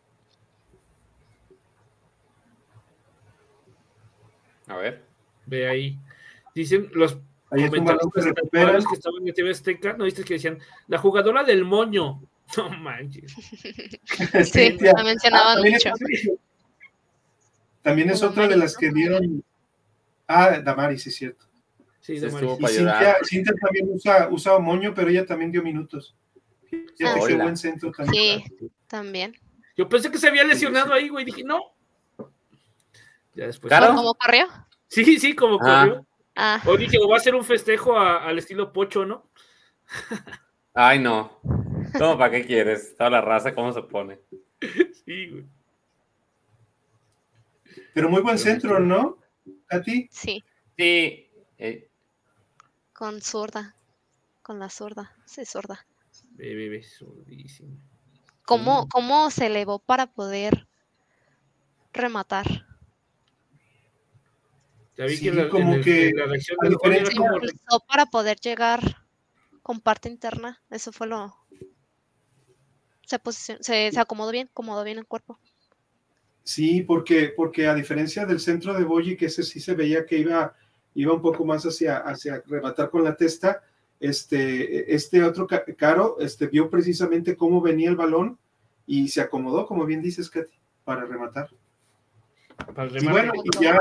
A ver. Ve ahí. Dicen los Ahí comentarios que estaban en TV Azteca, ¿no viste que decían la jugadora del moño? No manches. sí, la mencionaban ah, mucho. también es otra de las que dieron. Ah, Damaris, es cierto. Sí, Damaris. Y Cintia, Cintia, también usa, usa moño, pero ella también dio minutos. Ah, qué buen centro también. Sí, también. Yo pensé que se había lesionado ahí, güey. Dije, no. Ya después. ¿Claro? ¿Cómo corrió? Sí, sí, como ah. corrió. Ah. O dije, va a ser un festejo al estilo Pocho, ¿no? Ay, no. ¿Cómo para qué quieres? Toda la raza, ¿cómo se pone? Sí, güey. Pero muy buen centro, ¿no? ¿A ti? Sí. Sí. Eh. Con zurda. Con la zurda. Sí, zurda. Bebe, bebe, zurdísimo. ¿Cómo, ¿Cómo se elevó para poder rematar? Ya vi que, como que la reacción del para poder llegar con parte interna. Eso fue lo. Se, se, acomodó bien, acomodó bien el cuerpo. Sí, porque, porque a diferencia del centro de Boyi, que ese sí se veía que iba, iba un poco más hacia, hacia rematar con la testa, este, este otro Caro este, vio precisamente cómo venía el balón y se acomodó, como bien dices, Katy, para rematar. Para y bueno, y ya,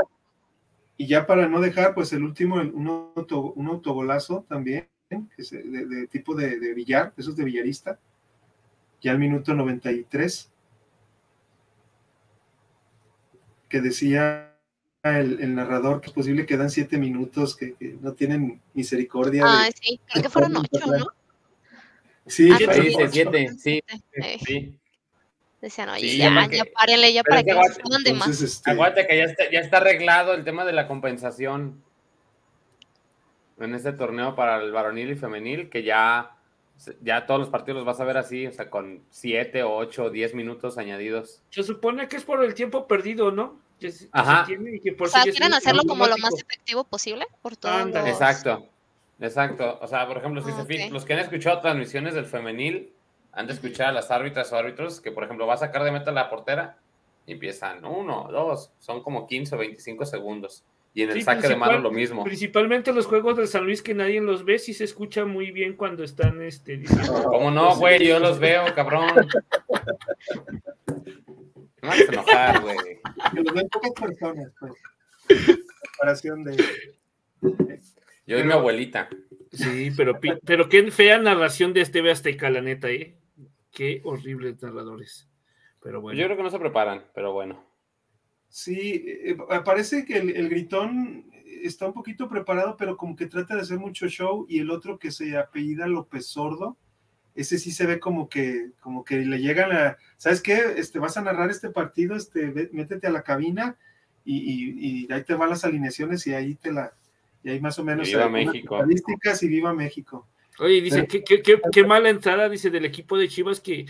y ya para no dejar, pues el último, un, auto, un autogolazo también, de, tipo de, de, billar, esos de billarista, ya al minuto 93, que decía el, narrador que es posible que dan siete minutos, que, no tienen misericordia. Ah, sí, creo que fueron ocho, ¿no? Sí, ah, siete, siete, sí, sí. Decían, oye, ya, ya párenle, ya para que no de más. Este... Aguante que ya está, ya está arreglado el tema de la compensación en este torneo para el varonil y femenil, que ya, ya todos los partidos los vas a ver así, o sea, con 7, 8, 10 minutos añadidos. Se supone que es por el tiempo perdido, ¿no? Ajá. o sea, quieren hacerlo como lo más efectivo posible por todo. Exacto, exacto. O sea, por ejemplo, si se los que han escuchado transmisiones del femenil, han de escuchar a las árbitras o árbitros que, por ejemplo, va a sacar de meta la portera y empiezan uno, dos, son como 15 o 25 segundos. Y en el saque de mano lo mismo. Principalmente los juegos de San Luis que nadie los ve, sí se escucha muy bien cuando están este, diciendo. ¿Cómo no, güey? Yo los veo, cabrón. No vas a enojar, güey. Que los ven pocas personas, pues. Comparación de. Yo y mi abuelita. Sí, pero, pero qué fea narración de este Azteca, la neta, ¿eh? Qué horribles narradores. Pero bueno. Yo creo que no se preparan, pero bueno. Sí, eh, parece que el, gritón está un poquito preparado, pero como que trata de hacer mucho show y el otro que se apellida López Sordo, ese sí se ve como que, como que le llegan a, ¿sabes qué? Este, vas a narrar este partido, este, métete a la cabina y, y ahí te van las alineaciones y ahí te la, y ahí más o menos viva México. estadísticas y viva México. Oye, dice, ¿qué, qué, qué, qué, mala entrada, dice, del equipo de Chivas que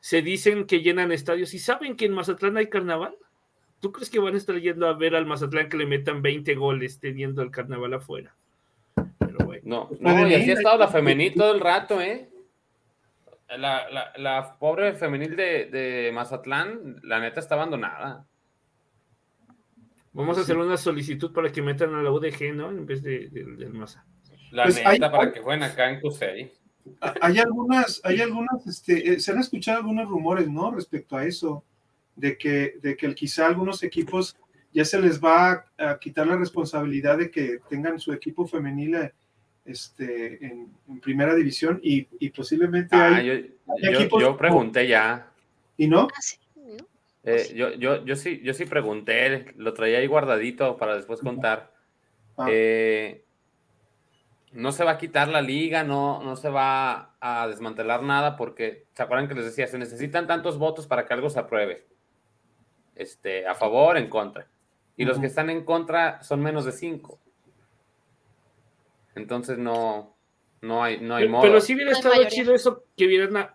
se dicen que llenan estadios y saben que en Mazatlán hay carnaval. ¿Tú crees que van a estar yendo a ver al Mazatlán que le metan 20 goles teniendo el carnaval afuera? Pero bueno. No, no y así ha estado la femenil todo el rato, ¿eh? La, la, la pobre femenil de, de Mazatlán, la neta está abandonada. Vamos a hacer una solicitud para que metan a la UDG, ¿no? En vez de, del Maza. La pues neta, para que jueguen acá en Cusey. Hay algunas, hay algunas, este, eh, se han escuchado algunos rumores, ¿no? Respecto a eso, de que, de que quizá algunos equipos ya se les va a, quitar la responsabilidad de que tengan su equipo femenil eh, este, en, primera división y, y posiblemente ah, hay, yo, yo, pregunté ya. ¿Y no? Ah. Eh, yo, yo, yo, sí, yo sí pregunté, lo traía ahí guardadito para después contar. Ah. Eh, no se va a quitar la liga, no, no se va a a desmantelar nada porque, ¿se acuerdan que les decía? Se necesitan tantos votos para que algo se apruebe. Este, a favor, en contra. Y los que están en contra son menos de cinco. Entonces no, no hay, no hay pero, modo. Pero sí hubiera estado chido eso que hubieran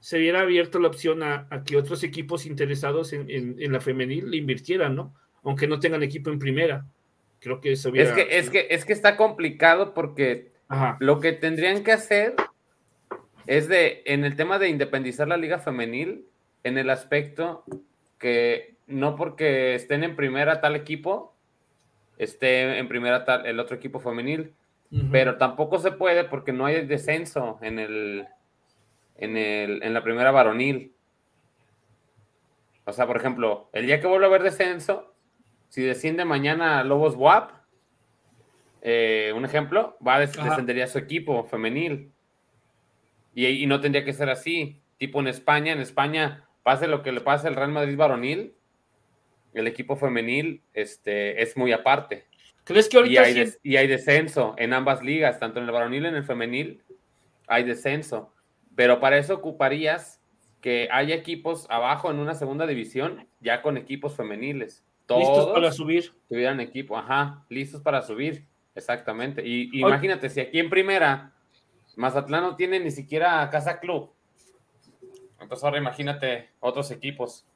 se hubiera abierto la opción a, que otros equipos interesados en, en, la femenil le invirtieran, ¿no? Aunque no tengan equipo en primera. Creo que eso hubiera... Es que, es que, es que está complicado porque lo que tendrían que hacer es de, en el tema de independizar la liga femenil, en el aspecto que no porque estén en primera tal equipo, esté en primera tal el otro equipo femenil, pero tampoco se puede porque no hay descenso en el, en el, en la primera varonil. O sea, por ejemplo, el día que vuelva a haber descenso, si desciende mañana Lobos WAP, eh, un ejemplo, va a descendería su equipo femenil. Y, no tendría que ser así. Tipo en España, en España, pase lo que le pase al Real Madrid varonil, el equipo femenil este, es muy aparte. ¿Crees que ahorita y hay, y hay descenso en ambas ligas, tanto en el varonil y en el femenil, hay descenso. Pero para eso ocuparías que haya equipos abajo en una segunda división, ya con equipos femeniles. Todos listos para subir. Tuvieran equipo, ajá, listos para subir, exactamente. Y imagínate, si aquí en primera Mazatlán no tiene ni siquiera casa club. Entonces ahora imagínate otros equipos.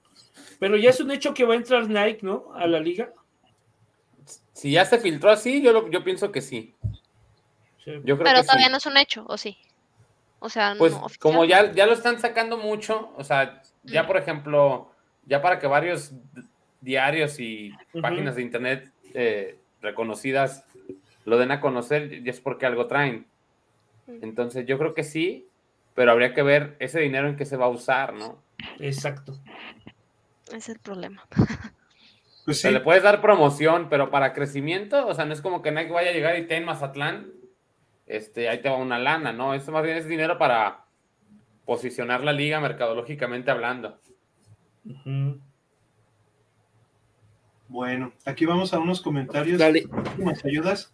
Pero ya es un hecho que va a entrar Nike, ¿no? A la liga. Si ya se filtró así, yo, yo pienso que sí. Yo creo Pero todavía no es un hecho, ¿o sí? O sea, pues como ya, ya lo están sacando mucho, o sea, ya mm. por ejemplo, ya para que varios diarios y páginas de internet eh, reconocidas lo den a conocer, ya es porque algo traen. Entonces yo creo que sí, pero habría que ver ese dinero en qué se va a usar, ¿no? Exacto. Es el problema. Pues Se le puedes dar promoción, pero para crecimiento, o sea, no es como que Nike vaya a llegar y te en Mazatlán, este, ahí te va una lana, ¿no? Eso más bien es dinero para posicionar la liga mercadológicamente hablando. Bueno, aquí vamos a unos comentarios. Dale. ¿Me ayudas?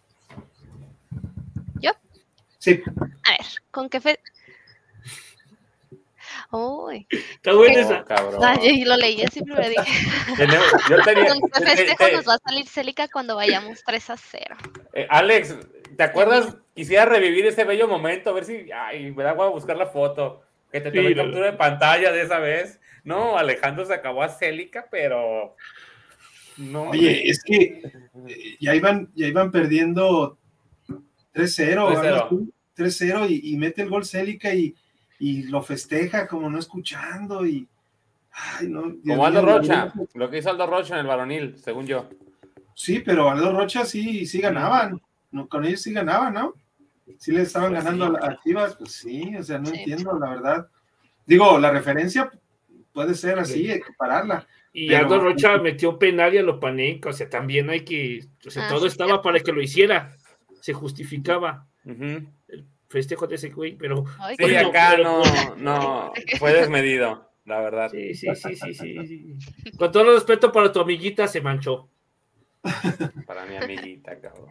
Sí. A ver, ¿con qué fe? Uy. Está bueno esa. Cabrón. Ay, lo leí así, pero dije. Yo tenía, ¿Con qué festejo nos va a salir Célica cuando vayamos 3 a 0? Eh, Alex, ¿te acuerdas? Quisiera revivir ese bello momento, a ver si. Ay, me da a buscar la foto. Que te tomé captura de pantalla de esa vez. No, Alejandro se acabó a Célica, pero. No. Oye, es que eh, ya iban, ya iban perdiendo 3-0. 3-0 y, mete el gol Célica y, lo festeja como no escuchando y... Ay, no, como Aldo Rocha, lo que hizo Aldo Rocha en el varonil, según yo. Sí, pero Aldo Rocha sí, sí ganaban, no, con ellos sí ganaban, ¿no? Sí le estaban pues ganando a las Chivas, pues sí, o sea, no entiendo, la verdad. Digo, la referencia puede ser así, hay que pararla. Y Aldo Rocha metió un penal y a lo paneca, o sea, también hay que, o sea, ah, todo estaba para que lo hiciera, se justificaba festejo de ese güey, pero. sí, acá no, no, fue desmedido, la verdad. Sí, sí, sí, sí, sí, Con todo el respeto para tu amiguita, se manchó. Para mi amiguita, cabrón.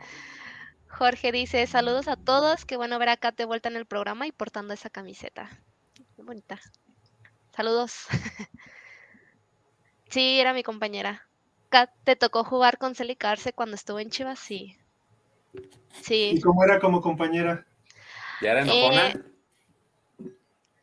Jorge dice: Saludos a todos, qué bueno ver a Kat de vuelta en el programa y portando esa camiseta. Qué bonita. Saludos. sí, era mi compañera. Kat, ¿te tocó jugar con Celicarse cuando estuvo en Chivas? Sí. Sí. ¿Y cómo era como compañera? Eh,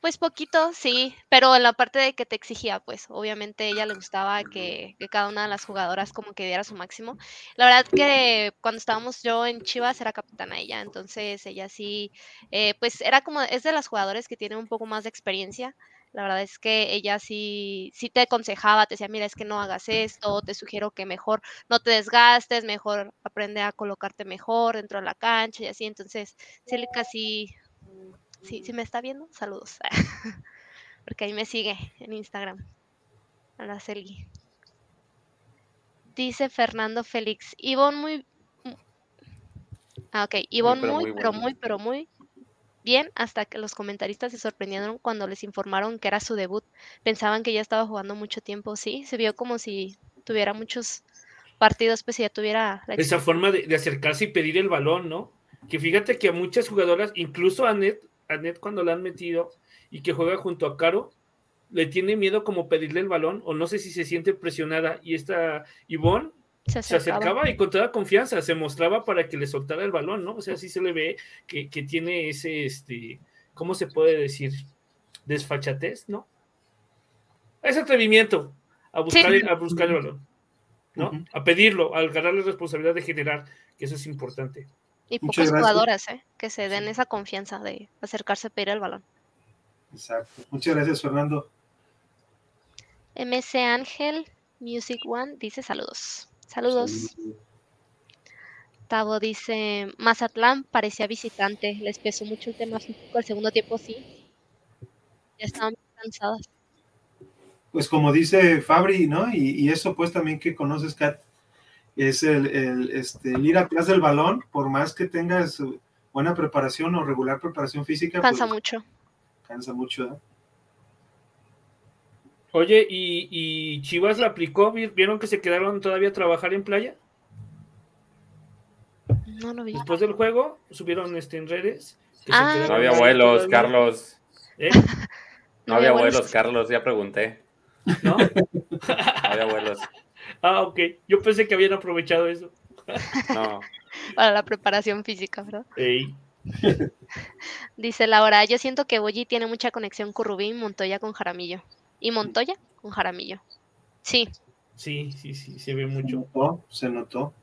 pues poquito, sí, pero en la parte de que te exigía, pues obviamente ella le gustaba que, cada una de las jugadoras como que diera su máximo. La verdad que cuando estábamos yo en Chivas era capitana ella, entonces ella sí, eh, pues era como, es de las jugadoras que tienen un poco más de experiencia. La verdad es que ella sí, sí te aconsejaba, te decía, mira, es que no hagas esto, te sugiero que mejor no te desgastes, mejor aprende a colocarte mejor dentro de la cancha y así. Entonces, sí, casi Sí, sí me está viendo, saludos. Porque ahí me sigue en Instagram. A la Celi. Dice Fernando Félix. Ivonne muy. Ah, ok. Ivonne muy, pero muy, pero muy bien. Hasta que los comentaristas se sorprendieron cuando les informaron que era su debut. Pensaban que ya estaba jugando mucho tiempo. Sí, se vio como si tuviera muchos partidos, pues si ya tuviera. Esa forma de, acercarse y pedir el balón, ¿no? Que fíjate que a muchas jugadoras, incluso a Net, Anet cuando la han metido y que juega junto a Caro, le tiene miedo como pedirle el balón o no sé si se siente presionada y esta Ivonne se acercaba. y con toda confianza se mostraba para que le soltara el balón, ¿no? O sea, sí se le ve que, tiene ese, este, ¿cómo se puede decir? Desfachatez, ¿no? Ese atrevimiento a buscar, a buscar el balón, ¿no? A pedirlo, al ganar la responsabilidad de generar, que eso es importante. Y pocas jugadoras, ¿eh? Que se den esa confianza de acercarse a pedir el balón. Exacto. Muchas gracias, Fernando. MC Ángel Music One dice saludos. Saludos. Tavo dice, Mazatlán parecía visitante, les pesó mucho el tema físico, el segundo tiempo sí. Ya estaban cansadas. Pues como dice Fabri, ¿no? Y, eso pues también que conoces, Kat, es el, este, ir atrás del balón, por más que tengas buena preparación o regular preparación física. Cansa pues, mucho. Cansa mucho, ¿no? Oye, ¿y, Chivas la aplicó? ¿Vieron que se quedaron todavía a trabajar en playa? No, no vi. Después del juego, subieron este, en redes. Ah. no había vuelos, Carlos. ¿Eh? No, había vuelos, Carlos, ya pregunté. ¿No? no había vuelos. Ah, ok. Yo pensé que habían aprovechado eso. no. Para la preparación física, ¿verdad? Dice Laura, yo siento que Boyi tiene mucha conexión con Rubín Montoya con Jaramillo. ¿Y Montoya? con Jaramillo. Sí. Sí, sí, sí, se ve mucho. Se notó, se notó.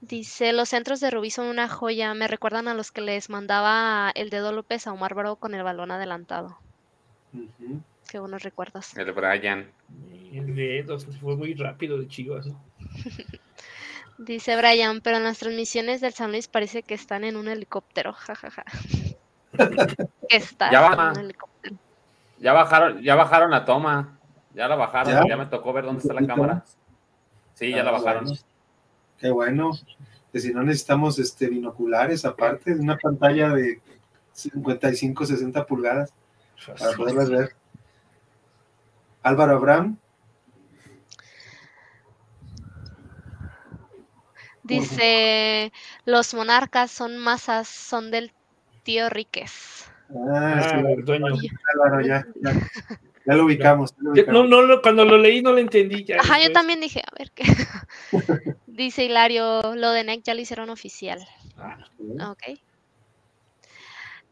Dice, los centros de Rubí son una joya, me recuerdan a los que les mandaba el dedo López a Omar Bravo con el balón adelantado. Qué buenos recuerdos. El Brian. El dedo, fue muy rápido de Chivas, ¿no? Dice Brian, pero en las transmisiones del San Luis parece que están en un helicóptero, jajaja. Está en un helicóptero. Ya bajaron, ya bajaron la toma. Ya la bajaron. ¿Ya? me tocó ver dónde está la cámara. Sí, ya la ah, bajaron. Qué bueno. Que si no necesitamos este binoculares, aparte de una pantalla de 55, 60 pulgadas para poderlas ver. Álvaro Abraham. Dice, los monarcas son masas, son del tío Ríquez. Ah, sí, ah, dueño. ya, ya, lo ubicamos. No, no, cuando lo leí no lo entendí. Ya Ajá, yo también dije, a ver qué. Dice Hilario, lo de NEC ya lo hicieron oficial. Ah, ok.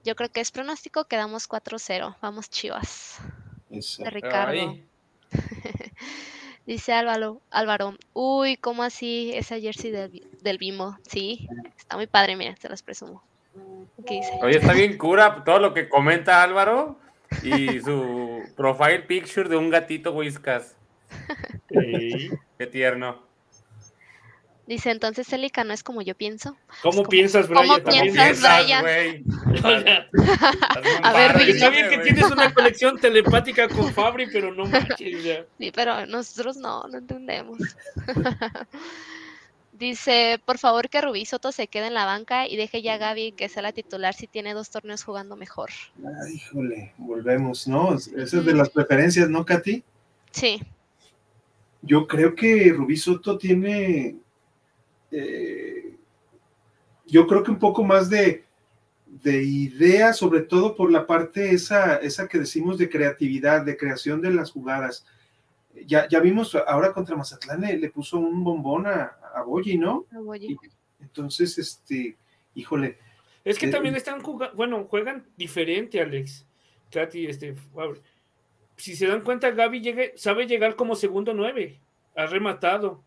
Yo creo que es pronóstico, quedamos 4-0. Vamos, chivas. De Ricardo. Dice Álvaro, Álvaro, uy, ¿cómo así esa jersey del, del Bimbo? Sí, está muy padre, mira, se las presumo. Oye, está bien cura todo lo que comenta Álvaro y su profile picture de un gatito whiskas. Qué tierno. Dice, entonces Celica no es como yo pienso. ¿Cómo piensas, Brian? ¿Cómo piensas, Brian? a ver, Está bien que tienes una conexión telepática con Fabri, pero no manches. Sí, pero nosotros no, no entendemos. Dice, por favor que Rubí Soto se quede en la banca y deje ya a Gaby que sea la titular si tiene dos torneos jugando mejor. Ay, híjole, volvemos, ¿no? Esa es de las preferencias, ¿no, Katy? Sí. Yo creo que Rubí Soto tiene, eh, yo creo que un poco más de, de idea, sobre todo por la parte esa, esa que decimos de creatividad, de creación de las jugadas ya, ya vimos ahora contra Mazatlán le, puso un bombón a, a Boyi, ¿no? A Boyi. entonces, este, híjole. Es que eh, también están jugando, bueno, juegan diferente, Alex. Katy, este, si se dan cuenta, Gaby llegue, sabe llegar como segundo nueve, ha rematado.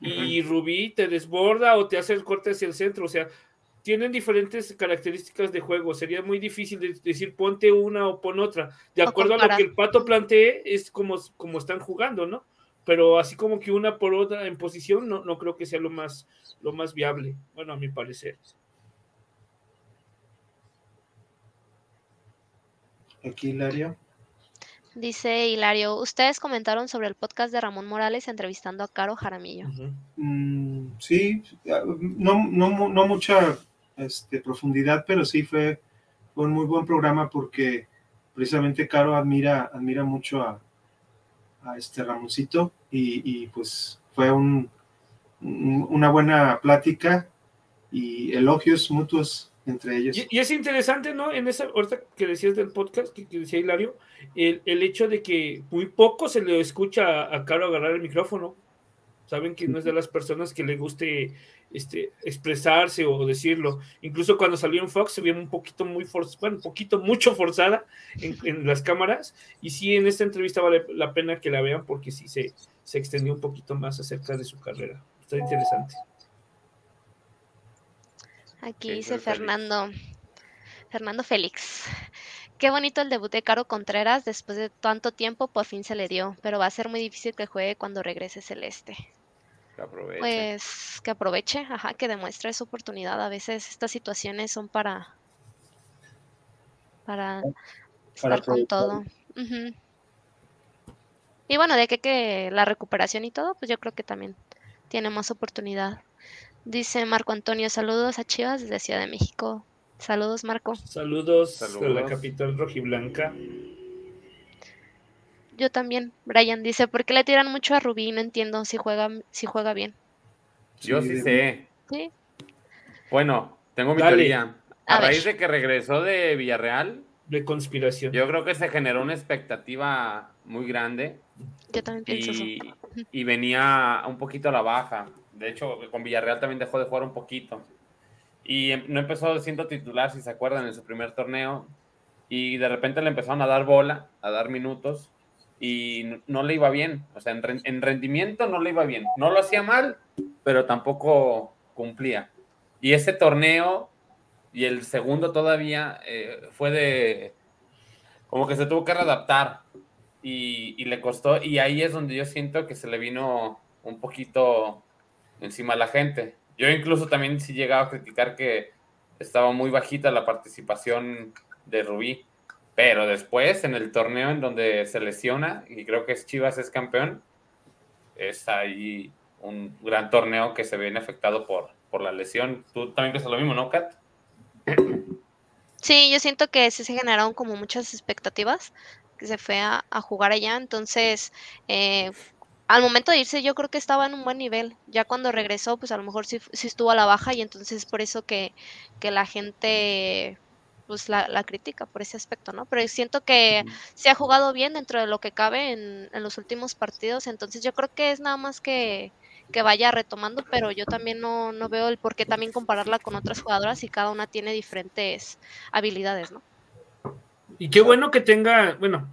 Y Rubí te desborda o te hace el corte hacia el centro. O sea, tienen diferentes características de juego. Sería muy difícil decir ponte una o pon otra. De acuerdo a lo que el pato plantee, es como, como están jugando, ¿no? Pero así como que una por otra en posición, no, no creo que sea lo más, lo más viable, bueno, a mi parecer. Aquí, Hilario. Dice Hilario, ustedes comentaron sobre el podcast de Ramón Morales entrevistando a Caro Jaramillo. Mm, sí, no, no, no mucha este, profundidad, pero sí fue, un muy buen programa porque precisamente Caro admira, admira mucho a, este Ramoncito y, pues fue un, una buena plática y elogios mutuos entre ellos. Y, es interesante, ¿no? En esa, ahorita que decías del podcast, que, decía Hilario, el, el, hecho de que muy poco se le escucha a Caro agarrar el micrófono. Saben que no es de las personas que le guste este, expresarse o decirlo. Incluso cuando salió en Fox se vio un poquito muy forzada, bueno, un poquito mucho forzada en, las cámaras. Y sí, en esta entrevista vale la pena que la vean porque sí se, se extendió un poquito más acerca de su carrera. Está interesante. Aquí dice Fernando, Fernando Félix. Qué bonito el debut de Caro Contreras, después de tanto tiempo por fin se le dio, pero va a ser muy difícil que juegue cuando regrese Celeste. Que aproveche. Pues que aproveche, ajá, que demuestre su oportunidad. A veces estas situaciones son para para, estar con todo. Y bueno, de que, que la recuperación y todo, pues yo creo que también tiene más oportunidad. Dice Marco Antonio, saludos a Chivas desde Ciudad de México. Saludos, Marco. Saludos, Saludos. a la capital rojiblanca. Yo también. Brian dice, ¿por qué le tiran mucho a Rubí? No entiendo si juega, si juega bien. Yo sí, sé. ¿Sí? Bueno, tengo mi teoría. A, raíz de que regresó de Villarreal. De conspiración. Yo creo que se generó una expectativa muy grande. Yo también pienso y, eso. Y venía un poquito a la baja. De hecho, con Villarreal también dejó de jugar un poquito. Y em, no empezó siendo titular, si se acuerdan, en su primer torneo. Y de repente le empezaron a dar bola, a dar minutos. Y no le iba bien. O sea, en, rendimiento no le iba bien. No lo hacía mal, pero tampoco cumplía. Y ese torneo y el segundo todavía eh, fue de. Como que se tuvo que readaptar. Y, y le costó. Y ahí es donde yo siento que se le vino un poquito encima a la gente. Yo incluso también sí llegaba a criticar que estaba muy bajita la participación de Rubí, pero después en el torneo en donde se lesiona, y creo que es Chivas es campeón, es ahí un gran torneo que se viene afectado por, por la lesión. Tú también crees lo mismo, ¿no, Kat? Sí, yo siento que sí se generaron como muchas expectativas que se fue a, jugar allá, entonces eh, al momento de irse yo creo que estaba en un buen nivel. Ya cuando regresó, pues a lo mejor sí, estuvo a la baja y entonces por eso que, que la gente pues la, la, critica por ese aspecto, ¿no? Pero siento que se ha jugado bien dentro de lo que cabe en, en, los últimos partidos, entonces yo creo que es nada más que, que vaya retomando, pero yo también no, no veo el por qué también compararla con otras jugadoras y cada una tiene diferentes habilidades, ¿no? Y qué bueno que tenga, bueno,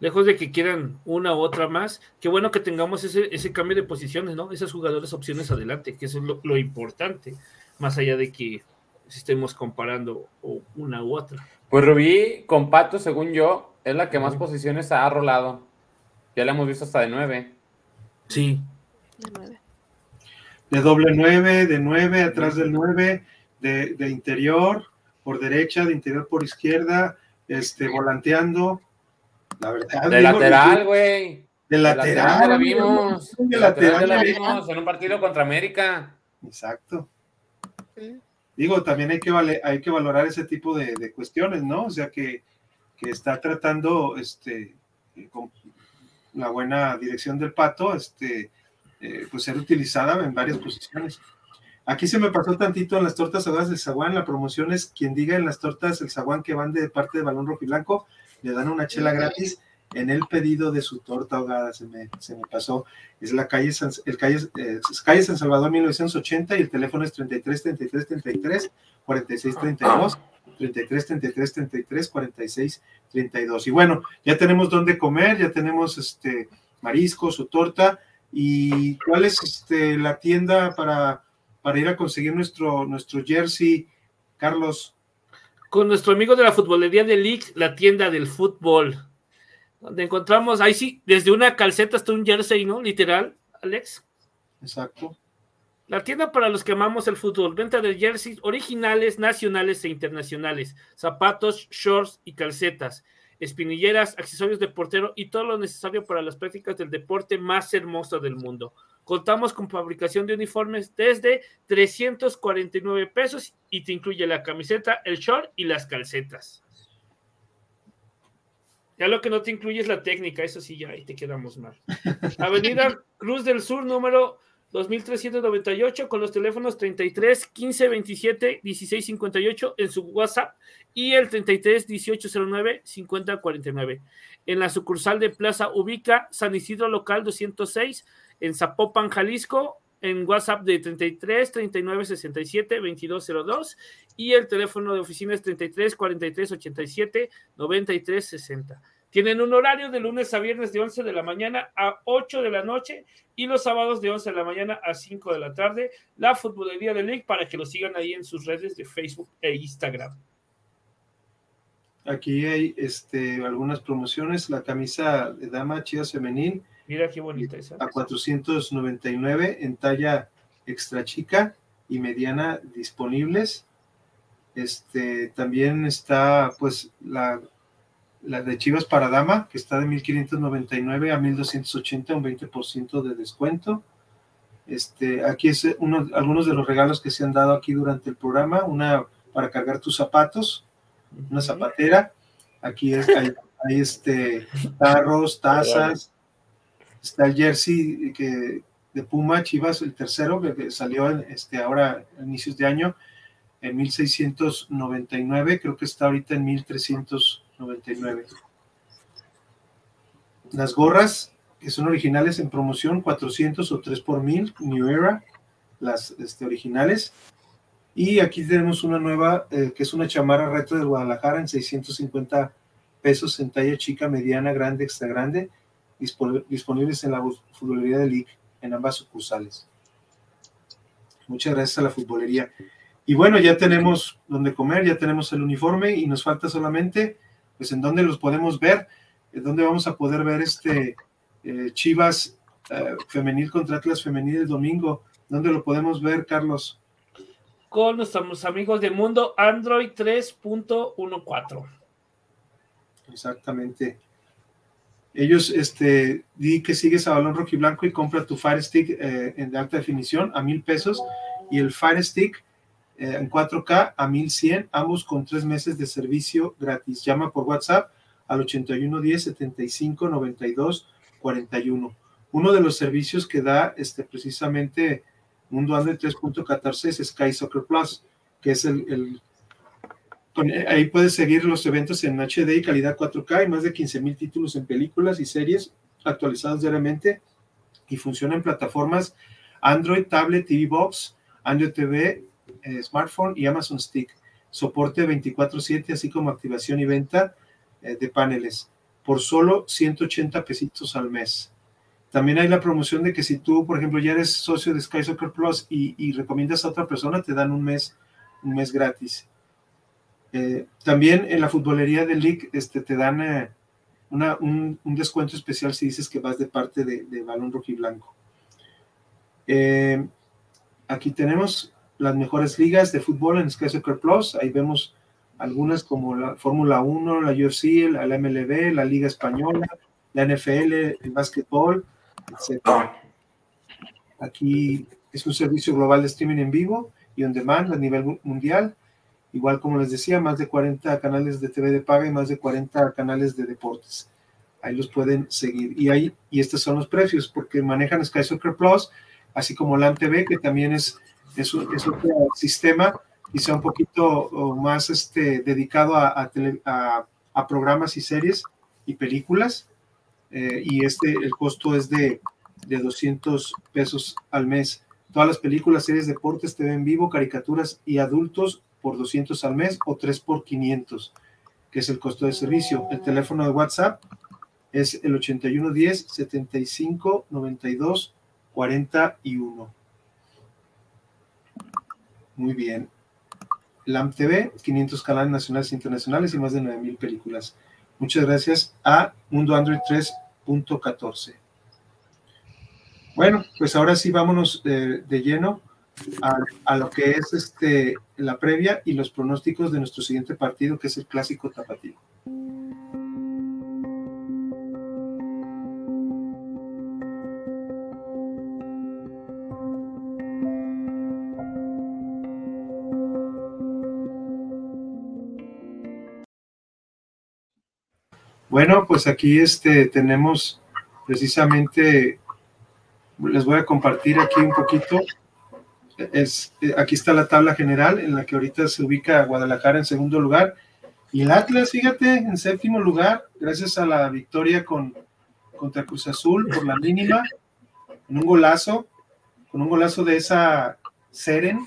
lejos de que quieran una u otra más, qué bueno que tengamos ese, ese cambio de posiciones, ¿no? Esas jugadoras opciones adelante, que eso es lo, importante, más allá de que estemos comparando una u otra. Pues Rubí con Pato, según yo, es la que más posiciones ha rolado. Ya la hemos visto hasta de nueve. Sí. De nueve. De doble nueve, de nueve, atrás del nueve, de, de interior, por derecha, de interior por izquierda, este, volanteando la verdad. De lateral, güey. De lateral. la vimos. De lateral la vimos en un partido contra América. Exacto. Digo, también hay que, vale, hay que valorar ese tipo de, de cuestiones, ¿no? O sea, que, que, está tratando este, con la buena dirección del pato, este, eh, pues ser utilizada en varias posiciones. Aquí se me pasó tantito en las tortas ahogadas del zaguán. La promoción es quien diga en las tortas el zaguán que van de parte de Balón Rojo y Blanco le dan una chela gratis en el pedido de su torta ahogada, se me, se me pasó. Es la calle San, el calle, eh, calle San Salvador 1980 y el teléfono es 33 33 33 46 32 33 33 33 46 32. Y bueno, ya tenemos dónde comer, ya tenemos este mariscos o torta. ¿Y cuál es este, la tienda para, para ir a conseguir nuestro, nuestro jersey, Carlos? con nuestro amigo de la futbolería de League, la tienda del fútbol, donde encontramos, ahí sí, desde una calceta hasta un jersey, ¿no? Literal, Alex. Exacto. La tienda para los que amamos el fútbol, venta de jerseys originales, nacionales e internacionales, zapatos, shorts y calcetas, espinilleras, accesorios de portero y todo lo necesario para las prácticas del deporte más hermoso del mundo. Contamos con fabricación de uniformes desde 349 pesos y te incluye la camiseta, el short y las calcetas. Ya lo que no te incluye es la técnica, eso sí, ya ahí te quedamos mal. Avenida Cruz del Sur, número 2398 con los teléfonos 33 15 27 16 58 en su WhatsApp y el 33 1809 50 49. En la sucursal de Plaza Ubica, San Isidro Local 206, en Zapopan, Jalisco, en WhatsApp de 33 39 67 2202 y el teléfono de oficina es 33 43 87 93 60. Tienen un horario de lunes a viernes de 11 de la mañana a 8 de la noche y los sábados de 11 de la mañana a 5 de la tarde. La Futbolería de League para que lo sigan ahí en sus redes de Facebook e Instagram. Aquí hay este, algunas promociones. La camisa de dama Chivas Femenil. Mira qué bonita esa. A 499 en talla extra chica y mediana disponibles. Este, también está pues la la de Chivas para Dama, que está de 1599 a 1280, un 20% de descuento. Este, aquí es uno, algunos de los regalos que se han dado aquí durante el programa, una para cargar tus zapatos, una zapatera, aquí es, hay, este, tarros, tazas, está el jersey que, de Puma, Chivas, el tercero, que salió este, ahora a inicios de año, en 1699, creo que está ahorita en 1300 99. Las gorras que son originales en promoción, 400 o 3 por 1000, New Era, las este, originales. Y aquí tenemos una nueva, eh, que es una chamarra reto de Guadalajara en 650 pesos en talla chica, mediana, grande, extra grande, disponibles en la futbolería de League en ambas sucursales. Muchas gracias a la futbolería. Y bueno, ya tenemos donde comer, ya tenemos el uniforme y nos falta solamente pues en dónde los podemos ver, en dónde vamos a poder ver este eh, Chivas eh, femenil contra Atlas femenil el domingo, ¿dónde lo podemos ver, Carlos? Con nuestros amigos de Mundo Android 3.14. Exactamente. Ellos, este, di que sigues a balón rojo y blanco y compra tu Fire Stick eh, en de alta definición a mil pesos y el Fire Stick eh, en 4K a 1100, ambos con tres meses de servicio gratis. Llama por WhatsApp al 8110 75 92 41. Uno de los servicios que da este, precisamente Mundo Android 3.14 es Sky Soccer Plus, que es el, ahí puedes seguir los eventos en HD y calidad 4K y más de 15 mil títulos en películas y series actualizados diariamente y funciona en plataformas Android, Tablet, TV Box, Android TV, eh, smartphone y Amazon Stick. Soporte 24/7, así como activación y venta eh, de paneles por solo 180 pesitos al mes. También hay la promoción de que si tú, por ejemplo, ya eres socio de Sky Soccer Plus y, recomiendas a otra persona, te dan un mes, un mes gratis. Eh, también en la futbolería del League este, te dan un, descuento especial si dices que vas de parte de, de Balón Rojo y Blanco. aquí tenemos las mejores ligas de fútbol en Sky Soccer Plus. Ahí vemos algunas como la Fórmula 1, la UFC, la, MLB, la Liga Española, la NFL, el básquetbol, etc. Aquí es un servicio global de streaming en vivo y on demand a nivel mundial. Igual como les decía, más de 40 canales de TV de paga y más de 40 canales de deportes. Ahí los pueden seguir. Y ahí, y estos son los precios, porque manejan Sky Soccer Plus, así como LAN TV, que también es es, es otro sistema quizá un poquito más este, dedicado a, a, programas y series y películas. Eh, y este, el costo es de, de 200 pesos al mes. Todas las películas, series, deportes, TV en vivo, caricaturas y adultos por 200 al mes o 3 por 500, que es el costo de servicio. El teléfono de WhatsApp es el 8110 75 92 41. Muy bien. LAM TV, 500 canales nacionales e internacionales y más de 9000 películas. Muchas gracias a Mundo Android 3.14. Bueno, pues ahora sí vámonos de, lleno a, lo que es este, la previa y los pronósticos de nuestro siguiente partido, que es el clásico tapatío. Bueno, pues aquí este, tenemos precisamente les voy a compartir aquí un poquito. Es, aquí está la tabla general en la que ahorita se ubica Guadalajara en segundo lugar y el Atlas, fíjate, en séptimo lugar, gracias a la victoria con, contra Cruz Azul por la mínima, en un golazo, con un golazo de esa Seren.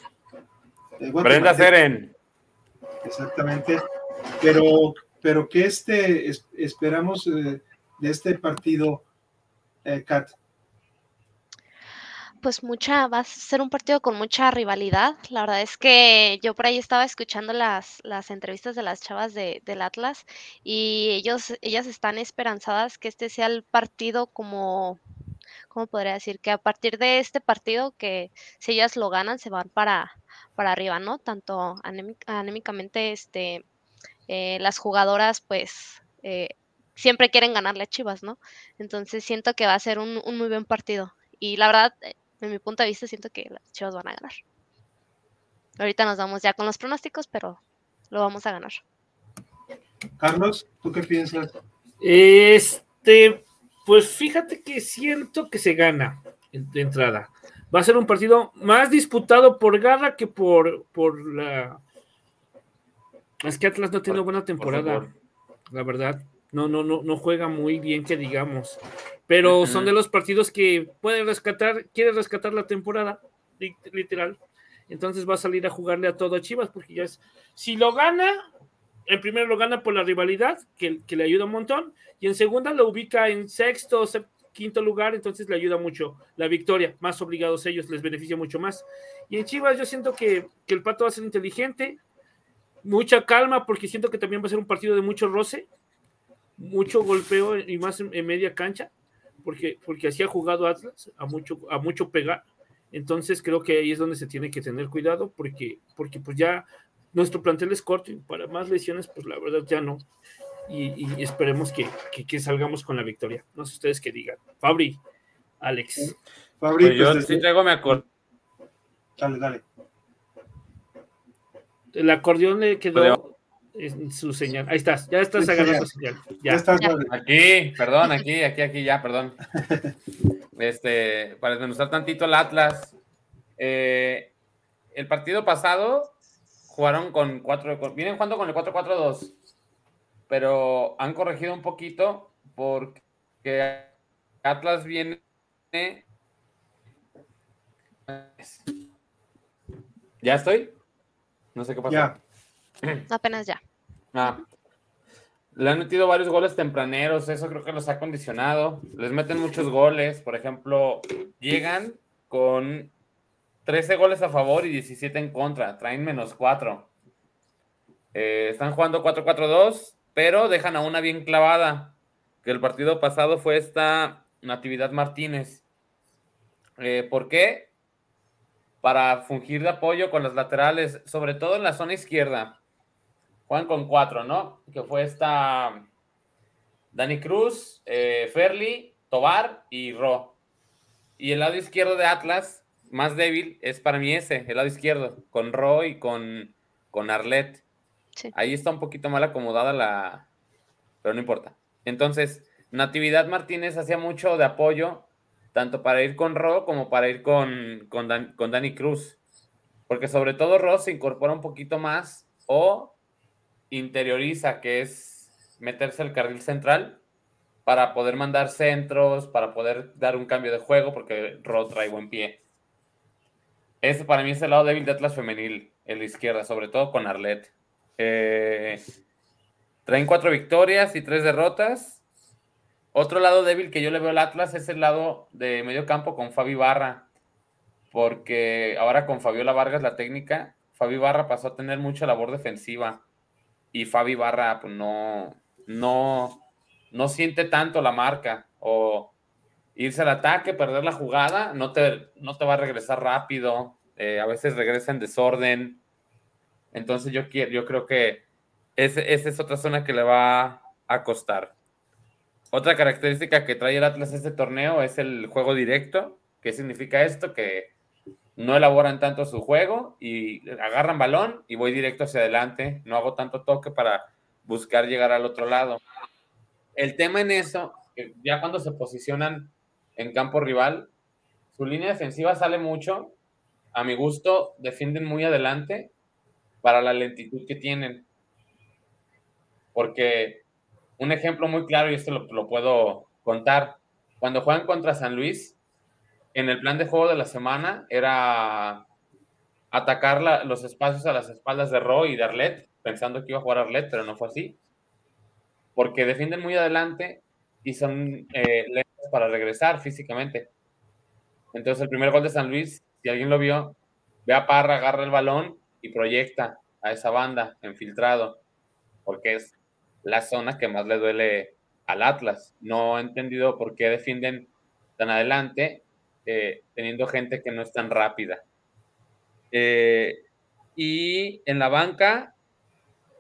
Brenda Seren. Exactamente. Pero, pero que este esperamos eh, de este partido, eh, Kat pues mucha, va a ser un partido con mucha rivalidad. La verdad es que yo por ahí estaba escuchando las, las entrevistas de las chavas de, del Atlas y ellos, ellas están esperanzadas que este sea el partido como, ¿cómo podría decir? Que a partir de este partido, que si ellas lo ganan, se van para, para arriba, ¿no? Tanto anémicamente, este, eh, las jugadoras, pues, eh, siempre quieren ganarle a Chivas, ¿no? Entonces siento que va a ser un, un muy buen partido. Y la verdad, en mi punto de vista, siento que las Chivas van a ganar. Ahorita nos vamos ya con los pronósticos, pero lo vamos a ganar. Carlos, ¿tú qué piensas? Este, pues fíjate que siento que se gana de entrada. Va a ser un partido más disputado por garra que por, por la. Es que Atlas no tiene buena temporada, la verdad. No, no, no, no juega muy bien, que digamos pero son de los partidos que puede rescatar, quiere rescatar la temporada, literal. Entonces va a salir a jugarle a todo a Chivas, porque ya es, si lo gana, en primero lo gana por la rivalidad, que, que le ayuda un montón, y en segunda lo ubica en sexto o quinto lugar, entonces le ayuda mucho la victoria, más obligados ellos, les beneficia mucho más. Y en Chivas yo siento que, que el pato va a ser inteligente, mucha calma, porque siento que también va a ser un partido de mucho roce, mucho golpeo y más en media cancha porque, porque así ha jugado Atlas, a mucho, a mucho pegar. Entonces creo que ahí es donde se tiene que tener cuidado, porque, porque pues ya nuestro plantel es corto y para más lesiones, pues la verdad ya no. Y, esperemos que, que, salgamos con la victoria. No sé ustedes qué digan. Fabri, Alex. Fabri, pues, yo sí traigo mi acordeón. Dale, dale. El acordeón le quedó su señal. Ahí estás, ya estás agarrando señal. Ya. estás, Aquí, perdón, aquí, aquí, aquí, ya, perdón. Este, para desmenuzar tantito el Atlas. Eh, el partido pasado jugaron con cuatro, vienen jugando con el 4-4-2, pero han corregido un poquito porque Atlas viene. ¿Ya estoy? No sé qué pasa. Apenas ya. Ah. Le han metido varios goles tempraneros, eso creo que los ha condicionado. Les meten muchos goles, por ejemplo, llegan con 13 goles a favor y 17 en contra, traen menos 4. Eh, están jugando 4-4-2, pero dejan a una bien clavada, que el partido pasado fue esta Natividad Martínez. Eh, ¿Por qué? Para fungir de apoyo con las laterales, sobre todo en la zona izquierda. Juan con cuatro, ¿no? Que fue esta Dani Cruz, eh, Ferli, Tobar y Ro. Y el lado izquierdo de Atlas, más débil, es para mí ese, el lado izquierdo, con Ro y con, con Arlet. Ahí está un poquito mal acomodada la... Pero no importa. Entonces, Natividad Martínez hacía mucho de apoyo, tanto para ir con Ro como para ir con, con, con Dani Cruz. Porque sobre todo Ro se incorpora un poquito más o interioriza, que es meterse al carril central para poder mandar centros, para poder dar un cambio de juego, porque Rod trae buen pie. Ese para mí es el lado débil de Atlas femenil, en la izquierda, sobre todo con Arlet. Eh, traen cuatro victorias y tres derrotas. Otro lado débil que yo le veo al Atlas es el lado de medio campo con Fabi Barra, porque ahora con Fabiola Vargas, la técnica, Fabi Barra pasó a tener mucha labor defensiva y Fabi Barra pues, no, no, no siente tanto la marca o irse al ataque, perder la jugada, no te, no te va a regresar rápido, eh, a veces regresa en desorden. Entonces yo, quiero, yo creo que esa es otra zona que le va a costar. Otra característica que trae el Atlas este torneo es el juego directo. ¿Qué significa esto? Que no elaboran tanto su juego y agarran balón y voy directo hacia adelante, no hago tanto toque para buscar llegar al otro lado. El tema en eso, ya cuando se posicionan en campo rival, su línea defensiva sale mucho. A mi gusto, defienden muy adelante para la lentitud que tienen. Porque un ejemplo muy claro, y esto lo, lo puedo contar, cuando juegan contra San Luis, en el plan de juego de la semana era atacar los espacios a las espaldas de Roy y de Arlet, pensando que iba a jugar Arlet, pero no fue así. Porque defienden muy adelante y son eh, lentos para regresar físicamente. Entonces, el primer gol de San Luis, si alguien lo vio, ve a Parra, agarra el balón y proyecta a esa banda infiltrado, porque es la zona que más le duele al Atlas. No he entendido por qué defienden tan adelante eh, teniendo gente que no es tan rápida. Eh, y en la banca,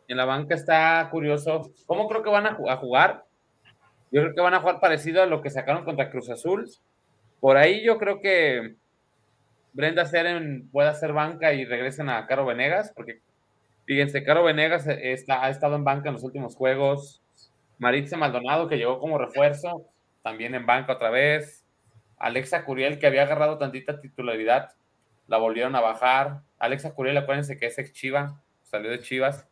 en la banca está curioso. ¿Cómo creo que van a jugar? Yo creo que van a jugar parecido a lo que sacaron contra Cruz Azul. Por ahí yo creo que Brenda Seren puede hacer banca y regresen a Caro Venegas, porque fíjense, Caro Venegas está, ha estado en banca en los últimos juegos. Maritza Maldonado, que llegó como refuerzo, también en banca otra vez. Alexa Curiel, que había agarrado tantita titularidad, la volvieron a bajar. Alexa Curiel, acuérdense que es ex Chiva, salió de Chivas.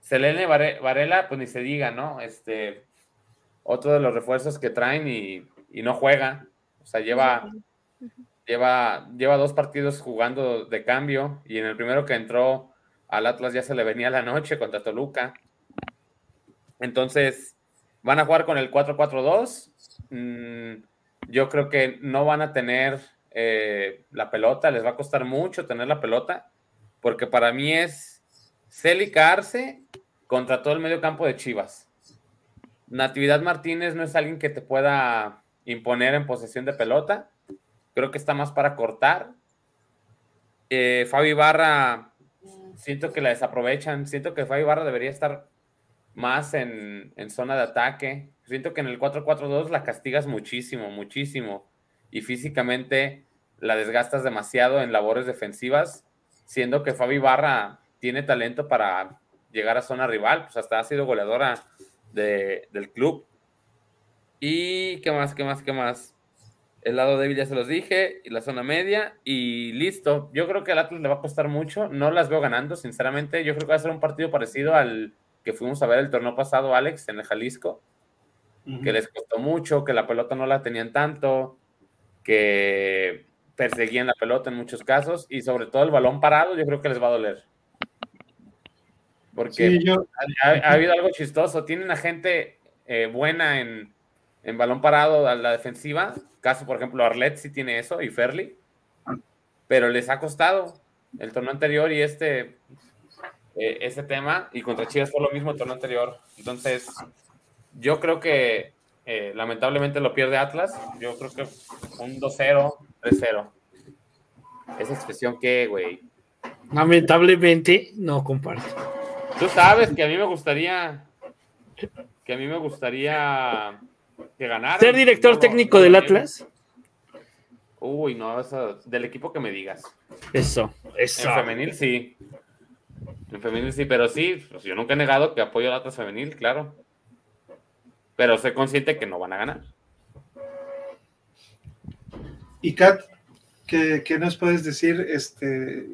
Selene Varela, pues ni se diga, ¿no? Este, otro de los refuerzos que traen y, no juega. O sea, lleva, lleva, lleva dos partidos jugando de cambio y en el primero que entró al Atlas ya se le venía la noche contra Toluca. Entonces, van a jugar con el 4-4-2 yo creo que no van a tener eh, la pelota, les va a costar mucho tener la pelota, porque para mí es celicarse contra todo el medio campo de Chivas. Natividad Martínez no es alguien que te pueda imponer en posesión de pelota, creo que está más para cortar. Eh, Fabi Barra, siento que la desaprovechan, siento que Fabi Barra debería estar más en, zona de ataque, Siento que en el 4-4-2 la castigas muchísimo, muchísimo. Y físicamente la desgastas demasiado en labores defensivas, siendo que Fabi Barra tiene talento para llegar a zona rival, pues hasta ha sido goleadora del club. Y qué más, qué más, qué más. El lado débil ya se los dije, y la zona media, y listo. Yo creo que al Atlas le va a costar mucho, no las veo ganando, sinceramente. Yo creo que va a ser un partido parecido al que fuimos a ver el torneo pasado, Alex, en el Jalisco que les costó mucho, que la pelota no la tenían tanto, que perseguían la pelota en muchos casos y sobre todo el balón parado yo creo que les va a doler. Porque ha, habido algo chistoso. Tienen a gente eh, buena en, balón parado a la defensiva. Caso, por ejemplo, Arlet sí tiene eso y Ferli. Pero les ha costado el torneo anterior y este, eh, este tema. Y contra Chivas fue lo mismo el torneo anterior. Entonces, yo creo que eh, lamentablemente lo pierde Atlas. Yo creo que un 2-0, 3-0. Esa expresión que, güey. Lamentablemente no comparto. Tú sabes que a mí me gustaría que a mí me gustaría que ganara. Ser director técnico del Atlas. Uy, no, del equipo que me digas. Eso, eso. En femenil sí. En femenil sí, pero sí, pues yo nunca he negado que apoyo al Atlas femenil, claro pero sé consciente que no van a ganar. Y Kat, ¿qué, nos puedes decir? Este,